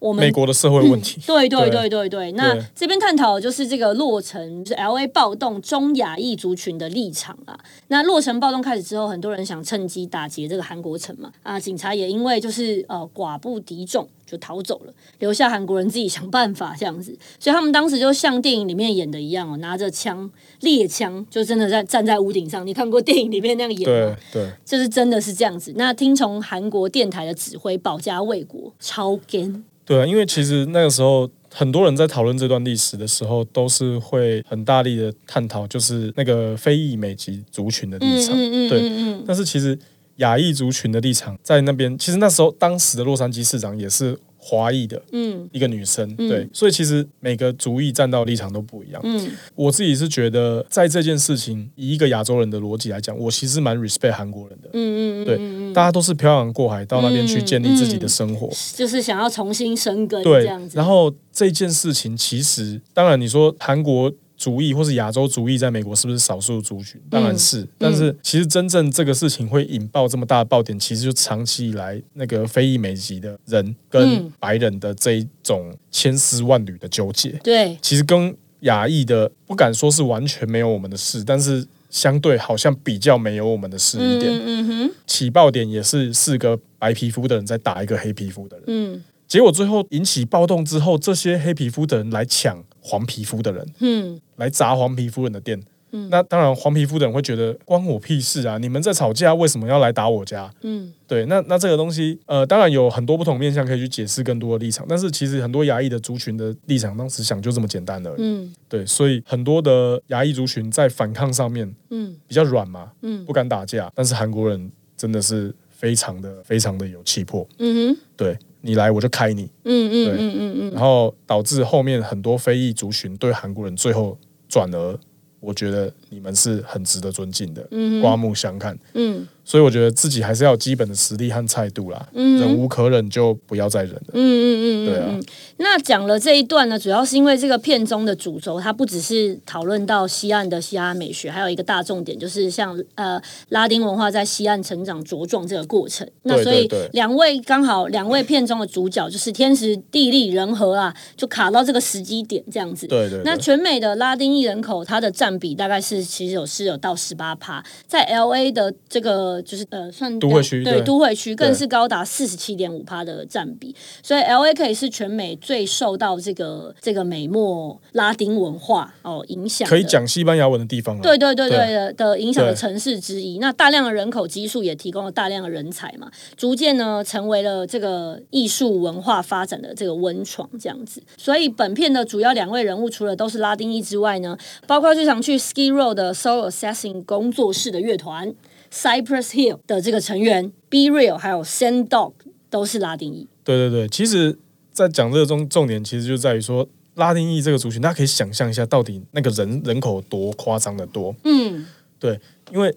S2: 我们
S1: 美国的社会问题，
S2: 对对
S1: 对
S2: 对对对，那
S1: 对
S2: 这边探讨的就是这个洛城，就是 L A 暴动中亚裔族群的立场啊。那洛城暴动开始之后，很多人想趁机打劫这个韩国城嘛，啊，警察也因为就是呃寡不敌众就逃走了，留下韩国人自己想办法这样子。所以他们当时就像电影里面演的一样哦，拿着枪猎枪，就真的在站在屋顶上。你看过电影里面那样演吗
S1: 对？对，
S2: 就是真的是这样子。那听从韩国电台的指挥，保家卫国，超 gan。
S1: 对啊，因为其实那个时候很多人在讨论这段历史的时候，都是会很大力的探讨，就是那个非裔美籍族群的立场。
S2: 嗯
S1: 对，
S2: 嗯
S1: 但是其实亚裔族群的立场在那边，其实那时候当时的洛杉矶市长也是华裔的
S2: 嗯
S1: 一个女生，对，所以其实每个族裔站到立场都不一样。
S2: 嗯
S1: 我自己是觉得，在这件事情以一个亚洲人的逻辑来讲，我其实蛮 respect 韩国人的。
S2: 嗯嗯，
S1: 对，大家都是漂洋过海到那边去建立自己的生活。
S2: 就是想要重新生根这
S1: 对。然后这件事情其实，当然你说韩国主义或是亚洲主义在美国是不是少数族群？当然是，但是其实真正这个事情会引爆这么大的爆点，其实就长期以来那个非裔美籍的人跟
S2: 嗯。
S1: 白人的这一种千丝万缕的纠结，
S2: 对，
S1: 其实跟亚裔的不敢说是完全没有我们的事，但是。相对好像比较没有我们的事一点，
S2: 嗯嗯哼，
S1: 起爆点也是四个白皮肤的人在打一个黑皮肤的人，
S2: 嗯
S1: 结果最后引起暴动之后，这些黑皮肤的人来抢黄皮肤的人，
S2: 嗯
S1: 来砸黄皮肤人的店。嗯那当然，黄皮肤的人会觉得关我屁事啊！你们在吵架，为什么要来打我家？
S2: 嗯
S1: 对，那那这个东西，呃，当然有很多不同面向可以去解释更多的立场，但是其实很多牙裔的族群的立场，当时想就这么简单而已。
S2: 嗯
S1: 对，所以很多的牙裔族群在反抗上面
S2: 嗯
S1: 比较软嘛，
S2: 嗯
S1: 不敢打架，但是韩国人真的是非常的非常的有气魄。
S2: 嗯哼，
S1: 对你来我就开你，
S2: 嗯嗯
S1: 对。
S2: 嗯嗯嗯，
S1: 然后导致后面很多非裔族群对韩国人最后转而，我觉得你们是很值得尊敬的，刮目相看。
S2: 嗯
S1: 所以我觉得自己还是要有基本的实力和态度啦，忍无可忍就不要再忍了。
S2: 嗯嗯嗯，
S1: 对啊
S2: 嗯。那讲了这一段呢，主要是因为这个片中的主轴，它不只是讨论到西岸的嘻哈美学，还有一个大重点就是像呃拉丁文化在西岸成长茁壮这个过程。那所以两位刚好两位片中的主角就是天时地利人和啊，就卡到这个时机点这样子。
S1: 对对对，
S2: 那全美的拉丁裔人口，它的占比大概是其实有是有到十八趴，在 L A 的这个就是呃算
S1: 都会区
S2: 对
S1: 对
S2: 都会区更是高达四十七点五趴的占比，所以 L A 可以是全美最受到这个这个美墨拉丁文化哦影响，
S1: 可以讲西班牙文的地方了。
S2: 对对对对
S1: 对
S2: 的的影响的城市之一。那大量的人口基数也提供了大量的人才嘛，逐渐呢成为了这个艺术文化发展的这个温床这样子。所以本片的主要两位人物，除了都是拉丁裔之外呢，包括最常去 Ski Road 的 Soul Assassin 工作室的乐团 Cypress Hill 的这个成员 Be Real，还有 Sand Dog 都是拉丁裔。
S1: 对对对，其实，在讲这个重重点，其实就在于说。拉丁裔这个族群，大家可以想象一下，到底那个人人口多夸张的多？
S2: 嗯，
S1: 对，因为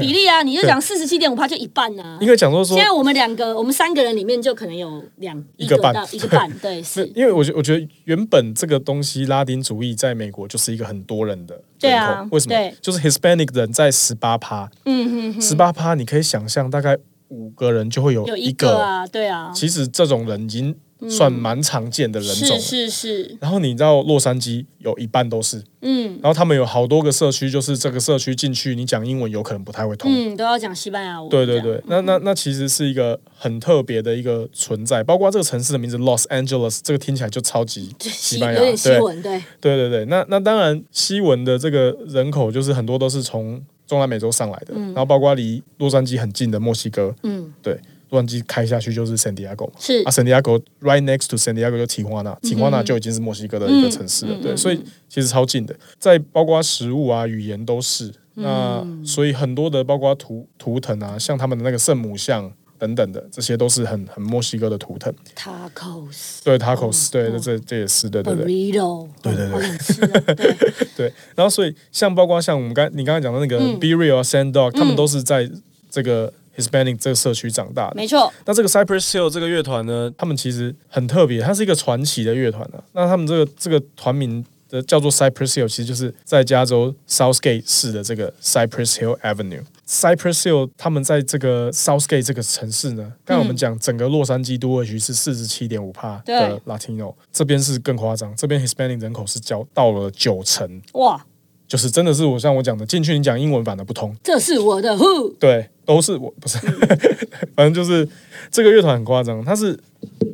S2: 比例啊，你就讲四十七点五趴就一半啊。
S1: 应该讲说说
S2: 现，在我们两个，我们三个人里面就可能有两
S1: 一个半
S2: 到一个半，*laughs* 对，是，
S1: 因为我觉我觉得原本这个东西拉丁主义在美国就是一个很多人的人口，
S2: 对啊
S1: 为什么？
S2: 对？
S1: 就是 Hispanic 人在十八趴，
S2: 嗯哼
S1: 十八趴，你可以想象大概五个人就会有
S2: 有
S1: 一
S2: 一个啊，对啊，
S1: 其实这种人已经算蛮常见的人种了。
S2: 是是是，
S1: 然后你知道洛杉矶有一半都是，
S2: 嗯
S1: 然后他们有好多个社区，就是这个社区进去，你讲英文有可能不太会通。
S2: 嗯，都要讲西班牙文，
S1: 对对对，那那那其实是一个很特别的一个存在，包括这个城市的名字 Los Angeles，这个听起来就超级西班牙，对
S2: 文，对，
S1: 对对对。那那当然，西文的这个人口就是很多都是从中南美洲上来的，然后包括离洛杉矶很近的墨西哥，
S2: 嗯，
S1: 对，洛杉矶开下去就是 San Diego 嘛。
S2: 是。
S1: 啊，，San Diego right next to San Diego 就提花纳，提花纳就已经是墨西哥的一个城市了，对，所以其实超近的，在包括食物啊、语言都是。那所以很多的包括图图腾啊，像他们的那个圣母像，等等的，这些都是很很墨西哥的图腾。
S2: tacos
S1: 对 tacos，对，
S2: 哦。
S1: 这这这也是对对对。
S2: Burrito，
S1: 对 *laughs* 对。然后所以像包括像我们刚你刚才讲的那个
S2: 嗯。
S1: Be Real、Sand Dog，他们都是在这个 Hispanic 这个社区长大的。
S2: 没错，
S1: 那这个 Cypress Hill 这个乐团呢，他们其实很特别，它是一个传奇的乐团啊。那他们这个这个团名的叫做 Cypress Hill，其实就是在加州 Southgate 市的这个 Cypress Hill Avenue。Cypress Hill 他们在这个 Southgate 这个城市呢，刚才我们讲整个洛杉矶都会区是四十七点五帕的 Latino，这边是更夸张，这边 Hispanic 人口是交到了九成，
S2: 哇，
S1: 就是真的是我像我讲的，进去你讲英文版的不通，
S2: 这是我的 who，
S1: 对，都是我不是，*laughs* 反正就是这个乐团很夸张，它是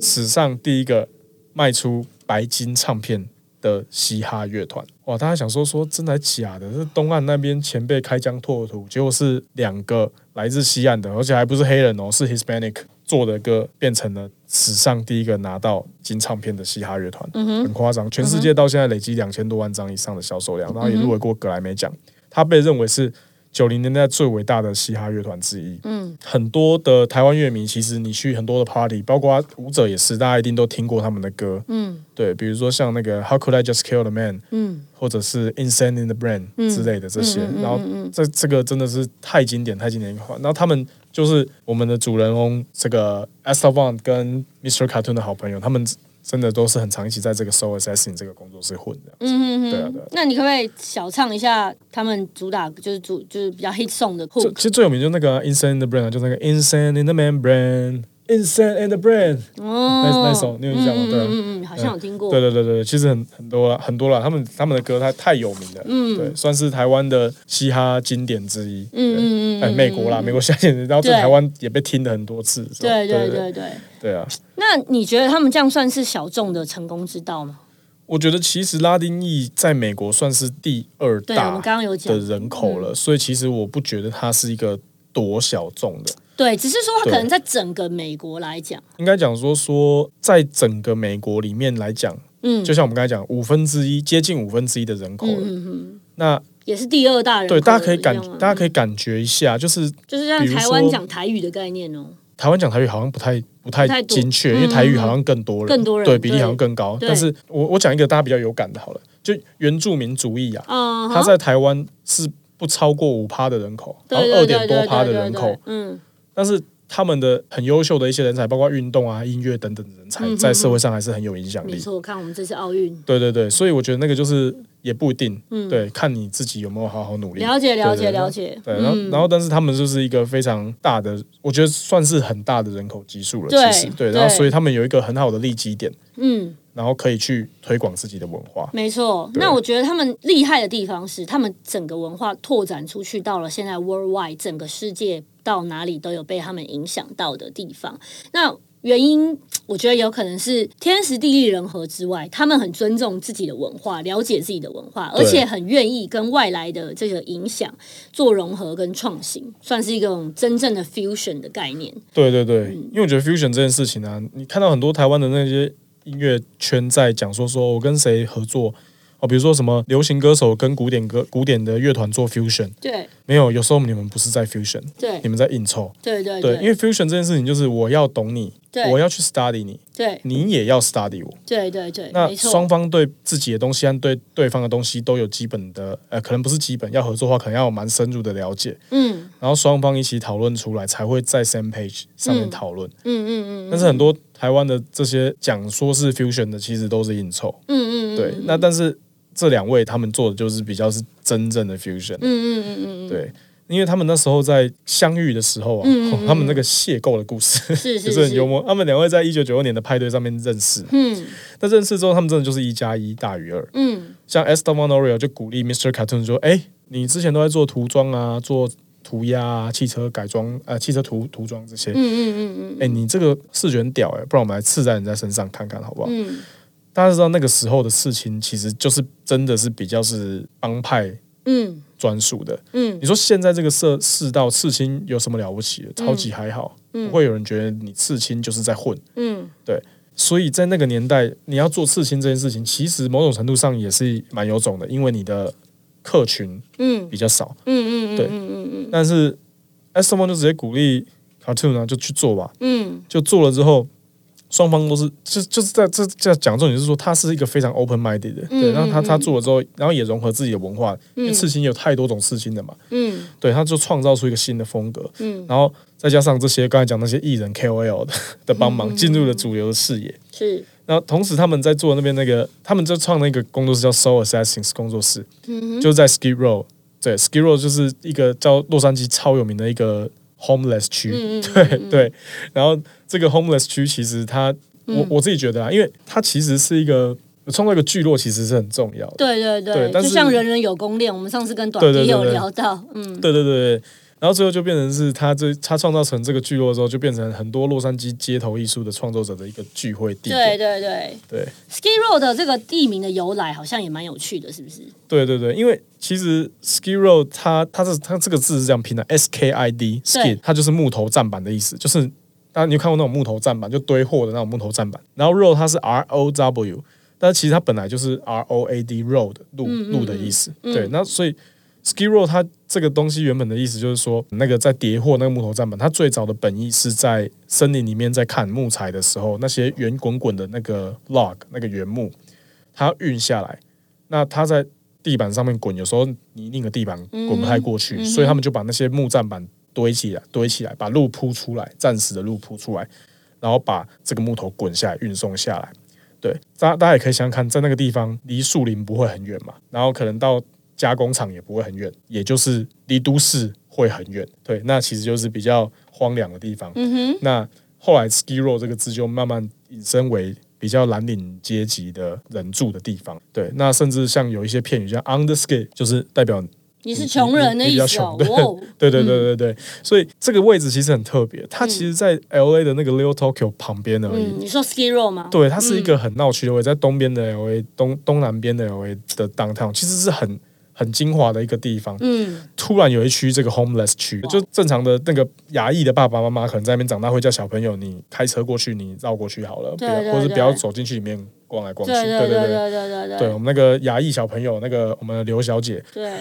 S1: 史上第一个卖出白金唱片的嘻哈乐团。哇，大家想说说真的假的？是东岸那边前辈开疆拓土，结果是两个来自西岸的，而且还不是黑人哦，是 Hispanic 做的歌，变成了史上第一个拿到金唱片的嘻哈乐团，很夸张。全世界到现在累积两千多万张以上的销售量，然后也入围过格莱美奖。他被认为是九零年代最伟大的嘻哈乐团之一。
S2: 嗯，
S1: 很多的台湾乐迷，其实你去很多的 party，包括舞者也是，大家一定都听过他们的歌。
S2: 嗯
S1: 对，比如说像那个 How Could I Just Kill the Man，
S2: 嗯，
S1: 或者是 Insane in the Brain 之类的这些，
S2: 嗯嗯嗯
S1: 然后这这个真的是太经典太经典一块。然后他们就是我们的主人翁这个 Estevan 跟 Mr. Cartoon 的好朋友，他们真的都是很长期在这个 Soul Assassin 这个工作室混的。
S2: 嗯嗯嗯，
S1: 对啊对啊
S2: 那你可不可以小唱一下他们主打就是主就是比较 hit song 的？
S1: 其实最有名就是那个啊 Insane in the Brain，啊就是那个 Insane in the Membrane。Insane in the Brain，
S2: 哦。
S1: 那那首你有印象吗？对啊。
S2: 嗯嗯嗯，好像有听过。
S1: 对对对对，其实很很多了很多了，他们他们的歌太太有名了，
S2: 嗯。
S1: 对，算是台湾的嘻哈经典之一，
S2: 嗯嗯嗯
S1: 美国啦，
S2: 嗯。
S1: 美国下线，然后在台湾也被听了很多次，
S2: 对对
S1: 对
S2: 对对。
S1: 对啊，
S2: 那你觉得他们这样算是小众的成功之道吗？
S1: 我觉得其实拉丁裔在美国算是第二大的，人口了，所以其实我不觉得它是一个多小众的，
S2: 对，只是说他可能在整个美国来讲，
S1: 应该讲说说在整个美国里面来讲，
S2: 嗯，
S1: 就像我们刚才讲，五分之一接近五分之一的人口了，
S2: 嗯嗯嗯，
S1: 那
S2: 也是第二大人口
S1: 对大家可以感大家可以感觉一下，就是
S2: 就是像台湾
S1: 说
S2: 讲台语的概念哦，
S1: 台湾讲台语好像不太不太精确，
S2: 嗯
S1: 因为台语好像更多人，
S2: 更多人
S1: 对比例好像更高。但是我我讲一个大家比较有感的，好了，就原住民主义啊，
S2: 嗯，
S1: 它在台湾是不超过五趴的人口，然后二点多趴的人口，
S2: 嗯
S1: 但是他们的很优秀的一些人才，包括运动啊、音乐等等的人才，
S2: 嗯
S1: 在社会上还是很有影响力。
S2: 没错，看我们这次奥运，
S1: 对对对，所以我觉得那个就是也不一定，
S2: 嗯
S1: 对，看你自己有没有好好努力。
S2: 了解了解了解，
S1: 对，然后、
S2: 嗯
S1: 然后，但是他们就是一个非常大的，我觉得算是很大的人口基数了。
S2: 对
S1: 其实对，然后所以他们有一个很好的利基点，
S2: 嗯。
S1: 然后可以去推广自己的文化。
S2: 没错，那我觉得他们厉害的地方是，他们整个文化拓展出去，到了现在 worldwide 整个世界到哪里都有被他们影响到的地方。那原因，我觉得有可能是天时地利人和之外，他们很尊重自己的文化，了解自己的文化，而且很愿意跟外来的这个影响做融合跟创新，算是一种真正的 fusion 的概念。
S1: 对对对，
S2: 嗯
S1: 因为我觉得 fusion 这件事情啊，你看到很多台湾的那些音乐圈在讲说，说我跟谁合作哦，比如说什么流行歌手跟古典歌古典的乐团做 fusion，
S2: 对。
S1: 没有，有时候你们不是在 fusion，
S2: 对。
S1: 你们在硬凑。
S2: 对对
S1: 对，因为 fusion 这件事情就是我要懂你，
S2: 对。
S1: 我要去 study 你，
S2: 对。
S1: 你也要 study 我。
S2: 对对对，
S1: 那双方对自己的东西和对对方的东西都有基本的，呃，可能不是基本，要合作的话，可能要有蛮深入的了解，
S2: 嗯。
S1: 然后双方一起讨论出来，才会在 same page 上面讨论。
S2: 嗯嗯嗯，
S1: 但是很多台湾的这些讲说是 fusion 的，其实都是硬凑。
S2: 嗯嗯嗯
S1: 对，那但是这两位他们做的就是比较是真正的 fusion。
S2: 嗯嗯嗯嗯嗯，
S1: 对，因为他们那时候在相遇的时候啊，
S2: 嗯嗯嗯
S1: 哦他们那个邂逅的故事
S2: 是 *laughs*
S1: 就是是很幽默。他们两位在一九九二年的派对上面认识，
S2: 嗯
S1: 那认识之后，他们真的就是一加一大于二。
S2: 嗯
S1: 像 Esteban Oriol 就鼓励 Mr. Cartoon 说：“哎、你之前都在做涂装啊，做涂鸦啊，汽车改装呃，汽车涂涂装这些。
S2: 嗯嗯嗯
S1: 哎、你这个视觉很屌哎、不然我们来刺在人家身上看看好不好？
S2: 嗯
S1: 大家知道那个时候的刺青，其实就是真的是比较是帮派
S2: 嗯
S1: 专属的。
S2: 嗯
S1: 你说现在这个社世道刺青有什么了不起的？超级还好，
S2: 嗯
S1: 不会有人觉得你刺青就是在混。
S2: 嗯
S1: 所以在那个年代，你要做刺青这件事情，其实某种程度上也是蛮有种的，因为你的客群
S2: 嗯
S1: 比较少。
S2: 嗯嗯，
S1: 对
S2: 嗯嗯嗯
S1: 但是 Esteban 就直接鼓励 cartoon 啊，就去做吧。
S2: 嗯
S1: 就做了之后，双方都是就就是在这这讲重点是说，他是一个非常 open minded 的，对，
S2: 嗯
S1: 然后他
S2: 嗯
S1: 他做了之后，然后也融合自己的文化，因为刺青有太多种刺青的嘛，
S2: 嗯。
S1: 对，他就创造出一个新的风格，
S2: 嗯，
S1: 然后再加上这些刚才讲那些艺人 KOL 的的帮
S2: 嗯
S1: 忙，进入了主流的视野。
S2: 是，
S1: 然后同时他们在做那边那个，他们就创了一个工作室叫 Soul Assassins 工作室，
S2: 嗯
S1: 就是在 Skid Row，对，Skid Row 就是一个叫洛杉矶超有名的一个 homeless 区，*laughs* 对对。然后这个 homeless 区其实它，
S2: 嗯
S1: 我我自己觉得啊，因为它其实是一个创造一个聚落，其实是很重要的。
S2: 对对
S1: 对但
S2: 就像人人有功练，我们上次跟短
S1: 对对
S2: 弟有
S1: 对对
S2: 聊到，嗯，
S1: 对对对对。然后最后就变成是他这他创造成这个聚落之后，就变成很多洛杉矶街头艺术的创作者的一个聚会地
S2: 对。对对
S1: 对
S2: ，Ski Road 的这个地名的由来好像也蛮有趣的，是不是？
S1: 对对对，因为其实 Ski Road 它它是它这个字是这样拼的，S K I D Skid，它就是木头站板的意思，就是大家你有看过那种木头站板，就堆货的那种木头站板。然后 Road 它是 R O W，但其实它本来就是 R O A D Road 路
S2: 嗯嗯
S1: 路的意思。
S2: 嗯
S1: 对，那所以 Ski roll 它这个东西原本的意思就是说，那个在叠货那个木头站板，它最早的本意是在森林里面在砍木材的时候，那些圆滚滚的那个 log 那个原木，它要运下来，那它在地板上面滚，有时候泥泞的地板滚不太过去，
S2: 嗯
S1: 所以他们就把那些木站板堆起来，堆起来，把路铺出来，暂时的路铺出来，然后把这个木头滚下来，运送下来。对，大大家也可以想想看，在那个地方离树林不会很远嘛，然后可能到加工厂也不会很远，也就是离都市会很远。对，那其实就是比较荒凉的地方。
S2: 嗯哼，
S1: 那后来 ski row 这个字就慢慢引申为比较蓝领阶级的人住的地方。对，那甚至像有一些片语叫 under ski，就是代表
S2: 你是穷人的意思哦，
S1: 你你比较穷
S2: 哇哦，*laughs*
S1: 对对对对对，所以这个位置其实很特别，它其实，在 L A 的那个 Little Tokyo 旁边而已。
S2: 嗯，你说 Ski Road 吗？
S1: 对，它是一个很闹区的位置，在东边的 L A 东东南边的 L A 的 downtown，其实是很很精华的一个地方，
S2: 嗯，
S1: 突然有一区这个 homeless 区，就正常的那个牙医的爸爸妈妈可能在那边长大，会叫小朋友，你开车过去，你绕过去好了，不要，或者不要走进去里面逛来逛去，
S2: 对对对
S1: 对
S2: 对对。对
S1: 我们那个牙医小朋友，那个我们刘小姐，
S2: 对，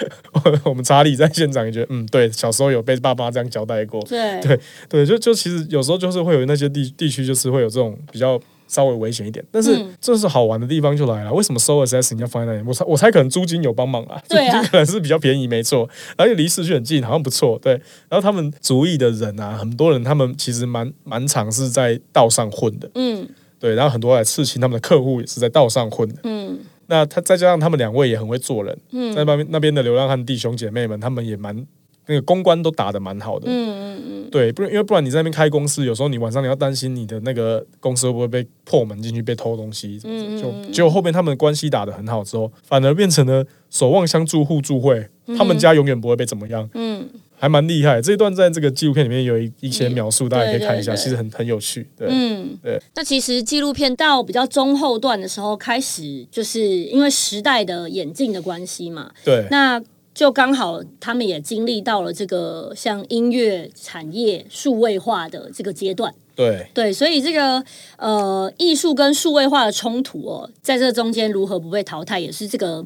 S2: *laughs*
S1: 我们查理在现场也觉得，嗯，对，小时候有被爸爸这样交代过，
S2: 对。
S1: 对对，就就其实有时候就是会有那些地地区，就是会有这种比较。稍微危险一点，但是
S2: 嗯
S1: 这是好玩的地方就来了。为什么 Soul Assassin 要放在那里？我猜我猜可能租金有帮忙啊，*laughs* 租
S2: 对啊
S1: 金可能是比较便宜，没错，而且离市区很近，好像不错。对，然后他们族裔的人啊，很多人他们其实蛮蛮常是在道上混的，
S2: 嗯
S1: 对，然后很多来刺青，他们的客户也是在道上混的。
S2: 嗯
S1: 那他再加上他们两位也很会做人，
S2: 嗯
S1: 在那边那边的流浪汉弟兄姐妹们，他们也蛮那个公关都打得蛮好的。
S2: 嗯嗯嗯。
S1: 对，不然因为不然你在那边开公司，有时候你晚上你要担心你的那个公司会不会被破门进去被偷东西，
S2: 嗯
S1: 就结果后面他们的关系打得很好之后，反而变成了守望相助互助会，他们家永远不会被怎么样，
S2: 嗯，
S1: 还蛮厉害。这一段在这个纪录片里面有一一些描述，大家可以看一下，
S2: 对对对。
S1: 其实很很有趣。对，
S2: 嗯，
S1: 对。
S2: 那其实纪录片到比较中后段的时候，开始就是因为时代的演进的关系嘛，
S1: 对，
S2: 那就刚好他们也经历到了这个像音乐产业数位化的这个阶段。
S1: 对，
S2: 对，所以这个呃艺术跟数位化的冲突哦，在这中间如何不被淘汰，也是这个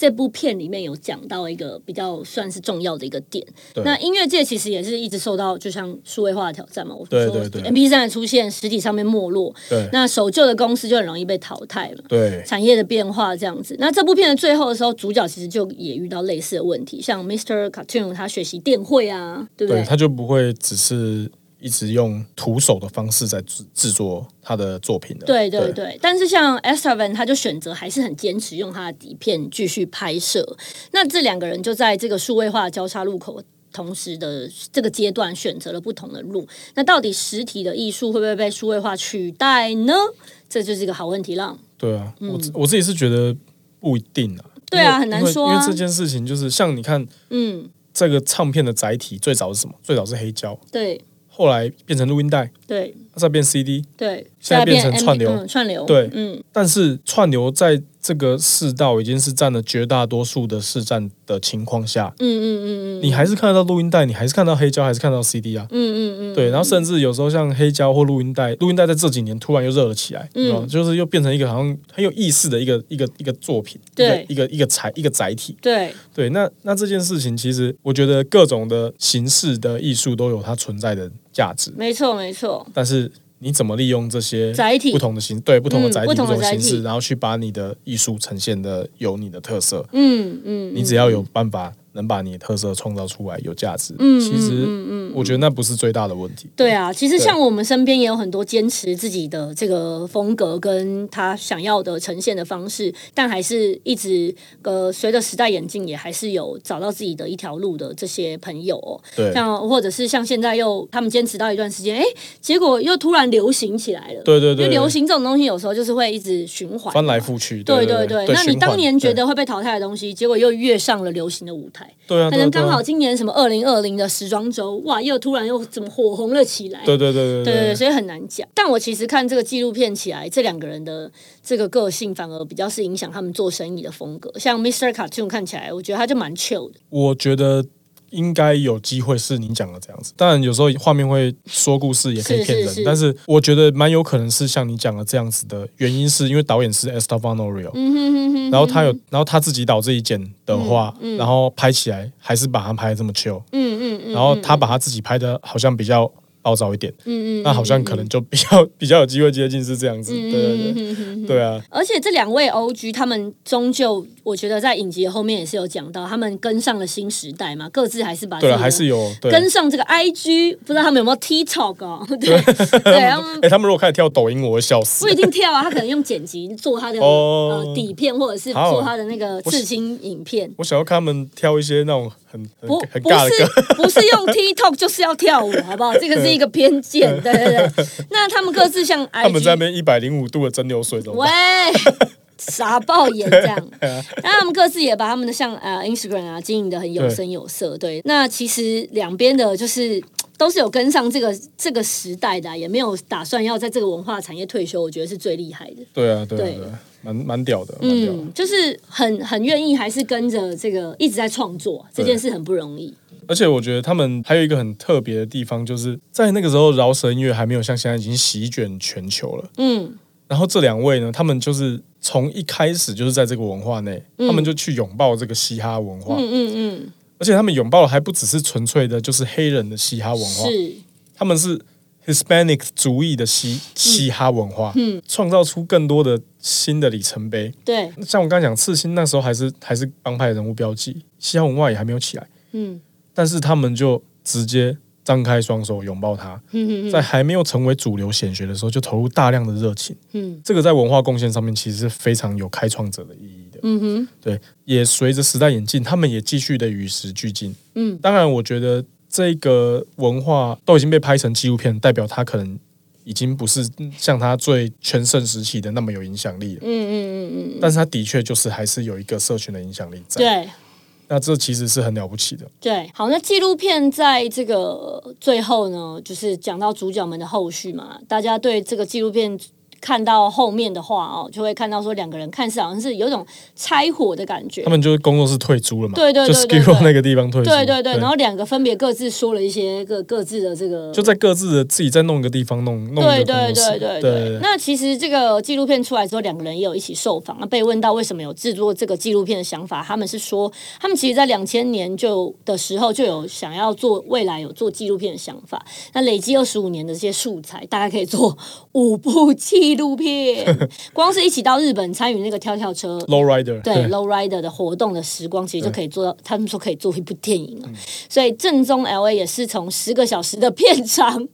S2: 这部片里面有讲到一个比较算是重要的一个点。那音乐界其实也是一直受到就像数位化的挑战嘛，我说
S1: 对对对
S2: M P 三的出现，实体上面没落，
S1: 对，
S2: 那守旧的公司就很容易被淘汰嘛。
S1: 对，
S2: 产业的变化这样子，那这部片的最后的时候，主角其实就也遇到类似的问题，像 Mr. Cartoon 他学习电绘啊，对不
S1: 对，
S2: 对？
S1: 他就不会只是一直用徒手的方式在制制作他的作品的。
S2: 对对对，但是像 Estevan 他就选择还是很坚持用他的底片继续拍摄。那这两个人就在这个数位化交叉路口，同时的这个阶段选择了不同的路。那到底实体的艺术会不会被数位化取代呢？这就是一个好问题了。
S1: 对啊，我我自己是觉得不一定啊。
S2: 嗯对啊很难说啊
S1: 因因为这件事情就是像你看
S2: 嗯，
S1: 这个唱片的载体最早是什么？最早是黑胶，
S2: 对
S1: 后来变成录音带，
S2: 对，
S1: 再变 CD，
S2: 对，
S1: 现在变成串流。
S2: 嗯串流，
S1: 对。
S2: 嗯，
S1: 但是串流在这个世道已经是占了绝大多数的市占的情况下，
S2: 嗯嗯嗯嗯。
S1: 你还是看得到录音带，你还是看到黑胶，还是看到 CD 啊。
S2: 嗯嗯嗯，
S1: 对，然后甚至有时候像黑胶或录音带，录音带在这几年突然又热了起来，就是又变成一个好像很有意思的一个一个一个作品，
S2: 对。
S1: 一个一个一个载一个载体。
S2: 对，
S1: 对，那那这件事情其实我觉得各种的形式的艺术都有它存在的价值，
S2: 没错没错，
S1: 但是你怎么利用这些
S2: 载体。
S1: 不同的形对不同的
S2: 嗯
S1: 载体、
S2: 不同的
S1: 形式，然后去把你的艺术呈现的有你的特色，
S2: 嗯嗯，
S1: 你只要有办法能把你的特色创造出来，有价值，
S2: 嗯
S1: 其实
S2: 嗯嗯
S1: 我觉得那不是最大的问题。
S2: 对啊，其实像我们身边也有很多坚持自己的这个风格跟他想要的呈现的方式，但还是一直呃随着时代演进，也还是有找到自己的一条路的这些朋友、哦。
S1: 对
S2: 像或者是像现在又他们坚持到一段时间，哎，结果又突然流行起来了。
S1: 对对对，
S2: 因为流行这种东西有时候就是会一直循环，
S1: 翻来覆去，
S2: 对
S1: 对
S2: 对
S1: 对。
S2: 那你当年觉得会被淘汰的东西，结果又跃上了流行的舞台，
S1: 对啊，
S2: 可能刚好今年什么二零二零的时装周，哇，又突然又怎么火红了起来？
S1: 对对对对
S2: 对对对，所以很难讲。但我其实看这个纪录片起来，这两个人的这个个性反而比较是影响他们做生意的风格。像 Mr. Cartoon 看起来，我觉得他就蛮 chill 的。
S1: 我觉得应该有机会是你讲的这样子。当然有时候画面会说故事，也可以骗人，
S2: 是是是。
S1: 但是我觉得蛮有可能是像你讲的这样子的原因，是因为导演是 Estefano Rio，、
S2: 嗯哼哼哼，
S1: 然后他有，然后他自己导自己剪的话，然后拍起来还是把它拍的这么 chill，、
S2: 嗯嗯嗯，
S1: 然后他把他自己拍的好像比较暴躁一点，
S2: 嗯嗯，
S1: 那好像可能就比较 *laughs* 比较有机会接近是这样子，对对对，
S2: 对
S1: 对啊，
S2: 而且这两位 OG 他们终究，我觉得在影集后面也是有讲到，他们跟上了新时代嘛，各自还是把
S1: 对啊，还是有对。
S2: 跟上这个 IG，不知道他们有没有 TikTok 哦？对对，*laughs* 他们
S1: 哎、他们如果开始跳抖音，我会笑死
S2: 不。一定跳啊，他可能用剪辑做他的、
S1: 哦
S2: 呃底片，或者是做他的那个刺青影片。
S1: 我想要看他们跳一些那种很很很
S2: 不
S1: 尬的歌，
S2: 是不是用 TikTok 就是要跳舞，好不好？这个是一个偏见，*laughs* 对对对。那他们各自像 IG，
S1: 他们在那边一百零五度的蒸馏水怎么
S2: 喂？。傻爆眼这样，*laughs* 那他们各自也把他们的像呃 Instagram 啊经营的很有声有色，对。那其实两边的就是都是有跟上这个这个时代的啊、也没有打算要在这个文化产业退休，我觉得是最厉害的。
S1: 对啊，对啊，
S2: 对
S1: 对啊，蛮蛮屌的，蛮屌的。
S2: 嗯，就是很很愿意，还是跟着这个一直在创作这件事很不容易。
S1: 而且我觉得他们还有一个很特别的地方，就是在那个时候饶舌音乐还没有像现在已经席卷全球了。
S2: 嗯
S1: 然后这两位呢，他们就是从一开始就是在这个文化内，他们就去拥抱这个嘻哈文化，
S2: 嗯嗯嗯，
S1: 而且他们拥抱的还不只是纯粹的，就是黑人的嘻哈文化，
S2: 是。
S1: 他们是 Hispanic 族裔的嘻嘻哈文化，嗯。创造出更多的新的里程碑。
S2: 对，
S1: 像我刚才讲，刺青那时候还是还是帮派人物标记，嘻哈文化也还没有起来，
S2: 嗯。
S1: 但是他们就直接张开双手拥抱它，
S2: 嗯嗯
S1: 在还没有成为主流显学的时候，就投入大量的热情。
S2: 嗯。
S1: 这个在文化贡献上面其实是非常有开创者的意义。的。
S2: 嗯哼，
S1: 对，也随着时代演进，他们也继续的与时俱进。
S2: 嗯，
S1: 当然，我觉得这个文化都已经被拍成纪录片，代表它可能已经不是像它最全盛时期的那么有影响力了。
S2: 嗯嗯嗯嗯，
S1: 但是它的确就是还是有一个社群的影响力在。
S2: 对。
S1: 那这其实是很了不起的。
S2: 对，好，那纪录片在这个最后呢，就是讲到主角们的后续嘛，大家对这个纪录片。看到后面的话哦，就会看到说两个人看似好像是有一种拆伙的感觉。
S1: 他，们就是工作室退租了嘛，
S2: 对对对
S1: 那个地方退租，
S2: 对对对，然后两个分别各自说了一些各各自的这个，
S1: 就在各自的自己在弄一个地方弄弄
S2: 对对对对
S1: 对。
S2: 那其实这个纪录片出来之后，两个人也有一起受访。那被问到为什么有制作这个纪录片的想法，他们是说，他们其实在两千年就的时候就有想要做未来有做纪录片的想法。那累积二十五年的这些素材，大概可以做五部纪 *laughs* 录片。*laughs* 光是一起到日本参与那个跳跳车
S1: Low Rider
S2: 对 low rider 的活动的时光，其实就可以做到。他们说可以做一部电影啊，所以正宗 L A 也是从十个小时的片长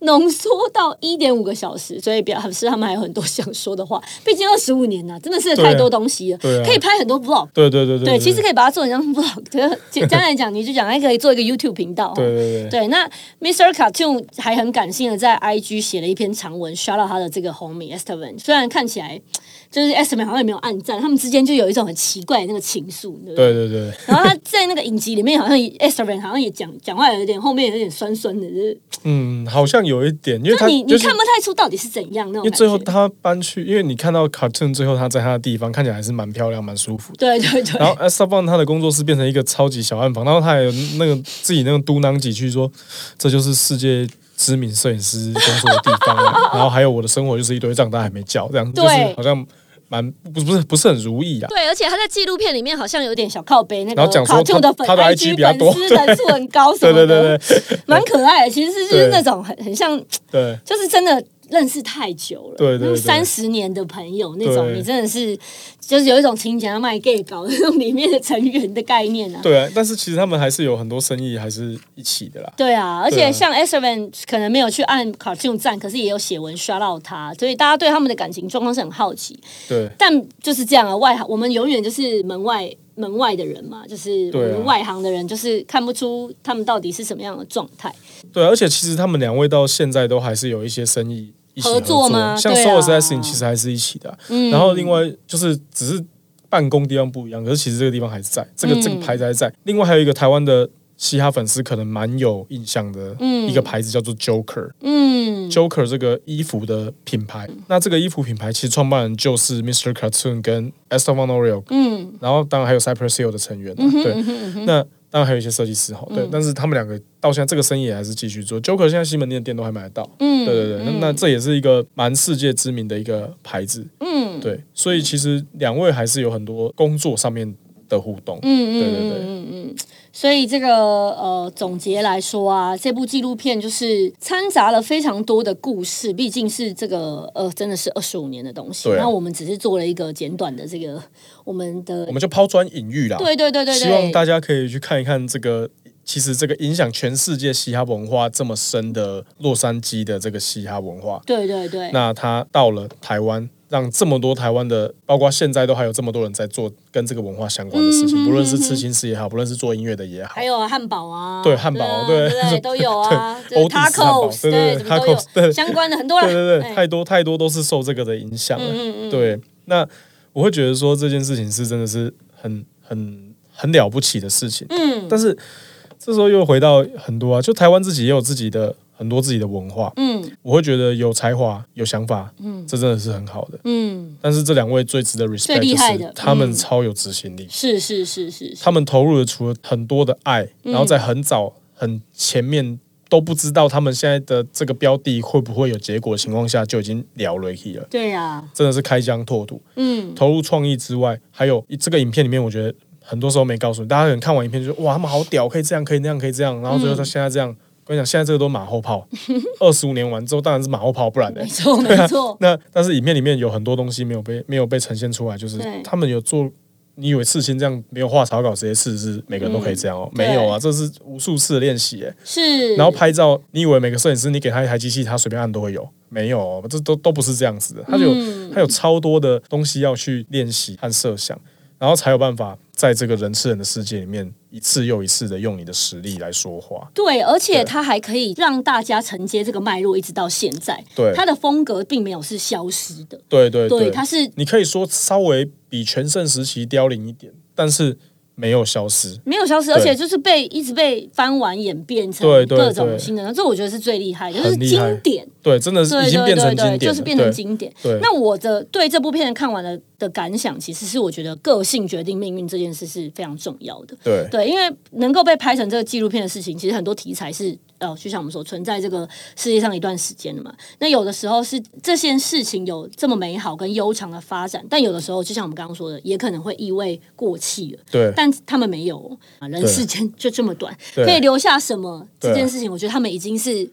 S2: 浓缩到一点五个小时，所以表示他们还有很多想说的话。*laughs* 毕竟二十五年呐、真的是太多东西了，
S1: 对啊
S2: 可以拍很多 vlog。
S1: 对对对对
S2: 对，其实可以把它做成像 vlog。*laughs* 简单来讲，你就讲还可以做一个 YouTube 频道。
S1: 对对对
S2: 对，那 Mr. Cartoon 还很感性的在 IG 写了一篇长文，刷到他的这个 homie，米 Esteban，虽然看起来 *tsk* 就是 Esteban 好像也没有暗战，他们之间就有一种很奇怪的那个情愫，对不对？
S1: 对对对，
S2: 然后他在那个影集里面，好像 Esteban 好像也讲讲话有点后面有点酸酸的，就是
S1: 嗯，好像有一点，因为他
S2: 你你
S1: 就是
S2: 看不太出到底是怎样那种
S1: 因为。最后他搬去，因为你看到 cartoon 最后他在他的地方看起来还是蛮漂亮、蛮舒服的。
S2: 对对对，
S1: 然后 s t a b a n 他的工作室变成一个超级小暗房，然后他还有那个自己那个嘟囔几句说，这就是世界知名摄影师工作的地方啊。*laughs* 然后还有我的生活就是一堆账单还没交，这样就
S2: 对
S1: 是好像蛮不不是不是很如意啊。
S2: 对，而且他在纪录片里面好像有点小靠背，那个
S1: 然后讲说
S2: 他的粉
S1: 他他的 IG 比较多 *laughs*
S2: 很高什
S1: 对
S2: 么的，
S1: 对对对
S2: 蛮可爱的。其实是就是那种很很像，
S1: 对
S2: 就是真的认识太久了，
S1: 对对对
S2: 三十年的朋友那种，你真的是就是有一种情节要卖 gay 搞那种里面的成员的概念啊。
S1: 对啊！但是其实他们还是有很多生意还是一起的啦。
S2: 对啊，而且像 S Seven 可能没有去按 cartoon 赞，可是也有写文刷到他，所以大家对他们的感情状况是很好奇。
S1: 对
S2: 但就是这样啊，外行我们永远就是门外门外的人嘛，就是外行的人，就是看不出他们到底是什么样的状态。
S1: 对，而且其实他们两位到现在都还是有一些生意一起
S2: 合
S1: 合
S2: 作吗？
S1: 像 s o
S2: 啊。
S1: U r Assassin 其实还是一起的啊、然后另外就是只是办公地方不一样，可是其实这个地方还是在，这个、这个牌子还在。另外还有一个台湾的嘻哈粉丝可能蛮有印象的一个牌子叫做 Joker。
S2: 嗯
S1: ，Joker 这个衣服的品牌，那这个衣服品牌其实创办人就是 Mr. Cartoon 跟 Esteban Oriol，嗯，然后当然还有 Cypress Hill 的成员、啊，对，那当然还有一些设计师哈，对，但是他们两个到现在这个生意也还是继续做，Joker 现在西门店店都还买得到，嗯，对对对，那那这也是一个蛮世界知名的一个牌子，嗯，对，所以其实两位还是有很多工作上面的互动，嗯对对对，
S2: 所以这个呃总结来说啊，这部纪录片就是掺杂了非常多的故事，毕竟是这个呃真的是二十五年的东西，那我们只是做了一个简短的这个我们的
S1: 我们就抛砖引玉啦，
S2: 对对对对对，
S1: 希望大家可以去看一看这个，其实这个影响全世界嘻哈文化这么深的洛杉矶的这个嘻哈文化，
S2: 对对对，
S1: 那它到了台湾，让这么多台湾的，包括现在都还有这么多人在做跟这个文化相关的事情，不论是刺青师也好，不论是做音乐的也好
S2: 还。有汉堡啊，
S1: 对汉堡
S2: 啊
S1: 对
S2: 对 *laughs* 都有啊，
S1: 对
S2: 就是
S1: Otis 汉堡
S2: tacos
S1: 对对对
S2: 什么都有
S1: tacos，对
S2: 相关的很多人，
S1: 对对对，
S2: 哎
S1: 太多太多都是受这个的影响了。
S2: 嗯
S1: 对，那我会觉得说这件事情是真的是很很很了不起的事情。
S2: 嗯
S1: 但是这时候又回到很多啊，就台湾自己也有自己的很多自己的文化。
S2: 嗯。
S1: 我会觉得有才华、有想法，嗯，这真的是很好的。
S2: 嗯，
S1: 但是这两位最值得 respect 就
S2: 厉害的。
S1: 是他们
S2: 嗯。
S1: 超有执行力，
S2: 是是是是是，
S1: 他们投入了除了很多的爱，
S2: 嗯。
S1: 然后在很早很前面。都不知道他们现在的这个标的会不会有结果的情况下，就已经聊了一了，
S2: 对呀，
S1: 真的是开疆拓土。
S2: 嗯。
S1: 投入创意之外，还有这个影片里面，我觉得很多时候没告诉你，大家可能看完影片就说哇，他们好屌，可以这样，可以那样，可以这样，然后最后他现在这样，我跟你讲，现在这个都马后炮，*laughs* 二十五年完之后当然是马后炮，不然呢
S2: 没？错没错，
S1: 那但是影片里面有很多东西没有被没有被呈现出来，就是他们有做。你以为刺青这样没有画草稿直接刺是每个人都可以这样哦？
S2: 嗯
S1: 没有啊，这是无数次的练习耶。
S2: 是，
S1: 然后拍照，你以为每个摄影师你给他一台机器，他随便按都会有？没有哦，这都都不是这样子的。他有、
S2: 嗯
S1: 他有超多的东西要去练习和设想，然后才有办法在这个人吃人的世界里面一次又一次的用你的实力来说话。
S2: 对，而且
S1: 对
S2: 它还可以让大家承接这个脉络，一直到现在。
S1: 对
S2: 它的风格并没有是消失的，
S1: 对对
S2: 对，它是
S1: 你可以说稍微比全盛时期凋零一点，但是没有消失。
S2: 没有消失，而且就是被一直被翻完演变成各种新的，这我觉得是最厉害的，就是经典。
S1: 对，真的是
S2: 对
S1: 已经变成经典，
S2: 就是变成经典。
S1: 对
S2: 那我的对这部片看完了的感想，其实是我觉得个性决定命运这件事是非常重要的。
S1: 对
S2: 对，因为能够被拍成这个纪录片的事情，其实很多题材是呃，就像我们说存在这个世界上一段时间的嘛。那有的时候是这件事情有这么美好跟悠长的发展，但有的时候就像我们刚刚说的，也可能会意味过气了。
S1: 对
S2: 但他们没有哦啊，人世间就这么短，可以留下什么这件事情，我觉得他们已经是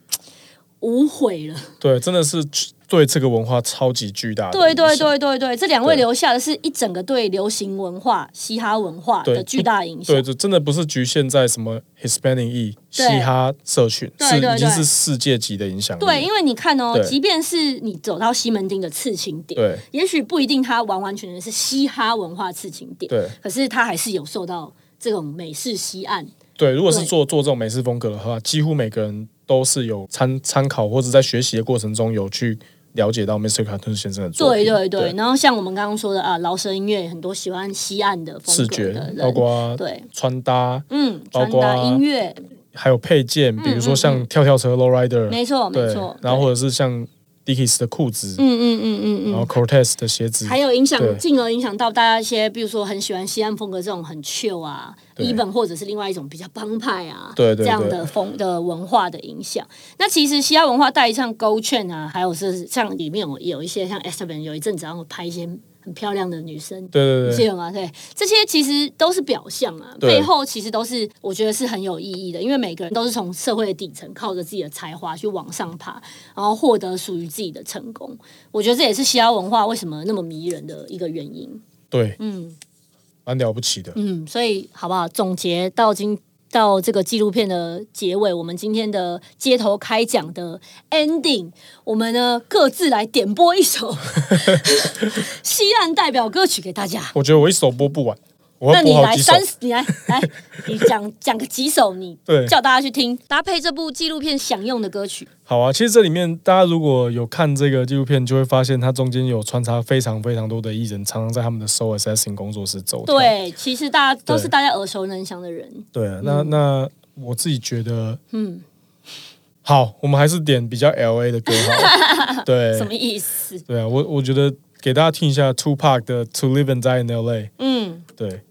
S2: 无悔了。
S1: 对，真的是对这个文化超级巨大的
S2: 对对对对对，这两位留下的是一整个对流行文化、嘻哈文化的巨大影响
S1: 对，。这真的不是局限在什么 Hispanic E 嘻哈社群，是已经是世界级的影响力。
S2: 对，因为你看哦，即便是你走到西门町的刺青点，
S1: 对
S2: 也许不一定它完完全全是嘻哈文化刺青点，
S1: 对
S2: 可是它还是有受到这种美式西岸。
S1: 对，如果是做做这种美式风格的话，几乎每个人都是有参参考或者在学习的过程中有去了解到 Mr. Cartoon 先生的作品。
S2: 对对对，然后像我们刚刚说的啊，饶舌音乐很多喜欢西岸的风
S1: 视觉包括
S2: 对，
S1: 穿搭，
S2: 嗯，
S1: 包括
S2: 穿搭音乐，
S1: 还有配件，比如说像跳跳车 Low Rider，
S2: 没错没错，，
S1: 然后或者是像 Dickies 的裤子，
S2: 嗯嗯嗯嗯嗯
S1: 然后。Cortez 的鞋子，
S2: 还有影响，进而影响到大家一些，比如说很喜欢西安风格这种很 chill 啊
S1: 对
S2: ，even 或者是另外一种比较帮派啊，
S1: 对对
S2: 这样的风的文化的影响。那其实西安文化带像 Go 券啊，还有是像里面有有一些像 Esteban 有一阵子然后拍一些很漂亮的女生，
S1: 对对对
S2: 你记得吗？对，这些其实都是表象啊，背后其实都是我觉得是很有意义的，因为每个人都是从社会的底层靠着自己的才华去往上爬，然后获得属于自己的成功。我觉得这也是西亚文化为什么那么迷人的一个原因。
S1: 对，
S2: 嗯
S1: 蛮了不起的。
S2: 嗯，所以好不好？总结到今。到这个纪录片的结尾，我们今天的街头开讲的 ending，我们呢各自来点播一首 *laughs* 西岸代表歌曲给大家。
S1: 我觉得我一首播不完，我
S2: 那你来三。，你来来，*laughs* 你讲讲个几首你
S1: 对
S2: 叫大家去听，搭配这部纪录片享用的歌曲。
S1: 好啊，其实这里面大家如果有看这个纪录片，就会发现它中间有穿插非常非常多的艺人，常常在他们的 Soul Assassin 工作室走跳。
S2: 对，其实大家都是大家耳熟能详的人。
S1: 对啊，那那我自己觉得，
S2: 嗯，
S1: 好，我们还是点比较 L A 的歌好了。*laughs* 对
S2: 什么意思？
S1: 对啊，我我觉得给大家听一下 Two Pac 的 To Live and Die in L A。
S2: 嗯，
S1: 对，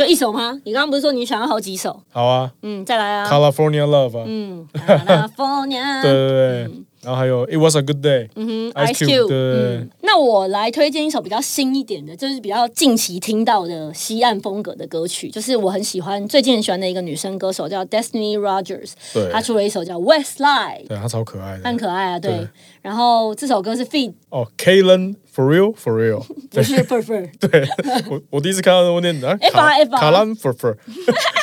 S2: 就一首吗？你刚刚不是说你想要好几首？
S1: 好啊
S2: 嗯，再来啊。
S1: ，California Love 啊，
S2: 嗯，California。
S1: 对 *laughs* 对对，然后还有 It Was a Good Day，
S2: 嗯哼
S1: Ice，Ice
S2: Cube，Cube，
S1: 对。
S2: 那我来推荐一首比较新一点的，就是比较近期听到的西岸风格的歌曲，就是我很喜欢，最近很喜欢的一个女生歌手叫 Destiny Rogers，
S1: 对。
S2: 她出了一首叫 Westlife，
S1: 对，她超可爱的。很。
S2: 可爱啊，对。
S1: 对。
S2: 然后这首歌是 feed，
S1: 哦，Kalen For Real For Real，*laughs*
S2: 不是 for f u r
S1: 对我我第一次看到我念的卡卡兰 For For，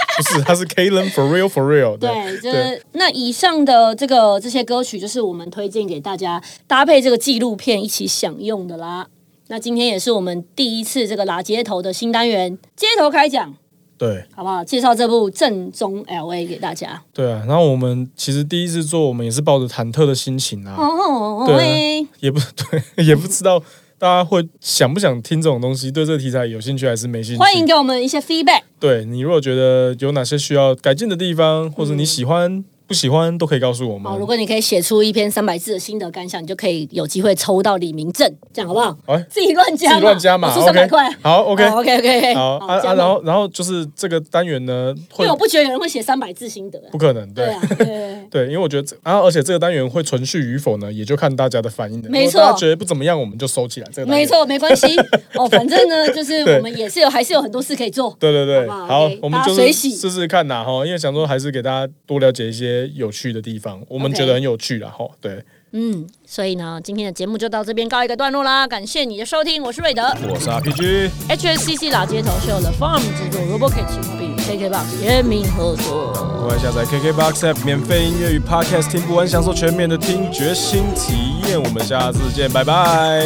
S1: *laughs* 不是，他是 Kalen For Real For Real，
S2: 对，就是那以上的这个这些歌曲，就是我们推荐给大家搭配这个纪录片一起享用的啦。那今天也是我们第一次这个拉街头的新单元街头开讲，
S1: 对
S2: 好不好？介绍这部正宗 L A 给大家。
S1: 对啊，然后我们其实第一次做，我们也是抱着忐忑的心情啊，
S2: 哦，
S1: 对也不 *laughs* 对，也不知道大家会想不想听这种东西，对这个题材有兴趣还是没兴趣？
S2: 欢迎给我们一些 feedback。
S1: 对你如果觉得有哪些需要改进的地方，或者你喜欢、不喜欢，都可以告诉我们。
S2: 好，如果你可以写出一篇三百字的心得感想，你就可以有机会抽到李明正，这样好不好？
S1: 哎
S2: 自己乱加嘛，
S1: 自己乱加嘛
S2: 我出三百块。
S1: 好，OK，OK
S2: OK，
S1: 好啊啊，然后然后就是这个单元呢，会
S2: 因为我不觉得有人会写三百字心得啊。
S1: 不可能，对
S2: 对啊，对对
S1: 因为我觉得这，然后而且这个单元会存续与否呢，也就看大家的反应的。
S2: 没错
S1: 觉得不怎么样，我们就收起来。这个
S2: 没，错，没关系 *laughs* 哦，反正呢，就是我们也是有，还是有很多事可以做。
S1: 对对对，
S2: 好
S1: 我们就试试看呐哈，因为想说还是给大家多了解一些有趣的地方，我们觉得很有趣啦哈。对，
S2: 嗯，所以呢，今天的节目就到这边告一个段落啦，感谢你的收听，我是瑞德
S1: 我是
S2: RPG，，HSCC 老街头是由 The Farm 制作，Robo K 企划并与 KKBox 联名合作。
S1: 快下载 KKBOX App 免费音乐与 Podcast 听不完，享受全面的听觉新体验。我们下次见，拜拜。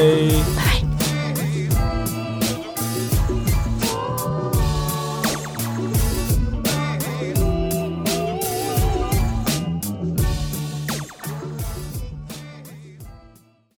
S2: 拜。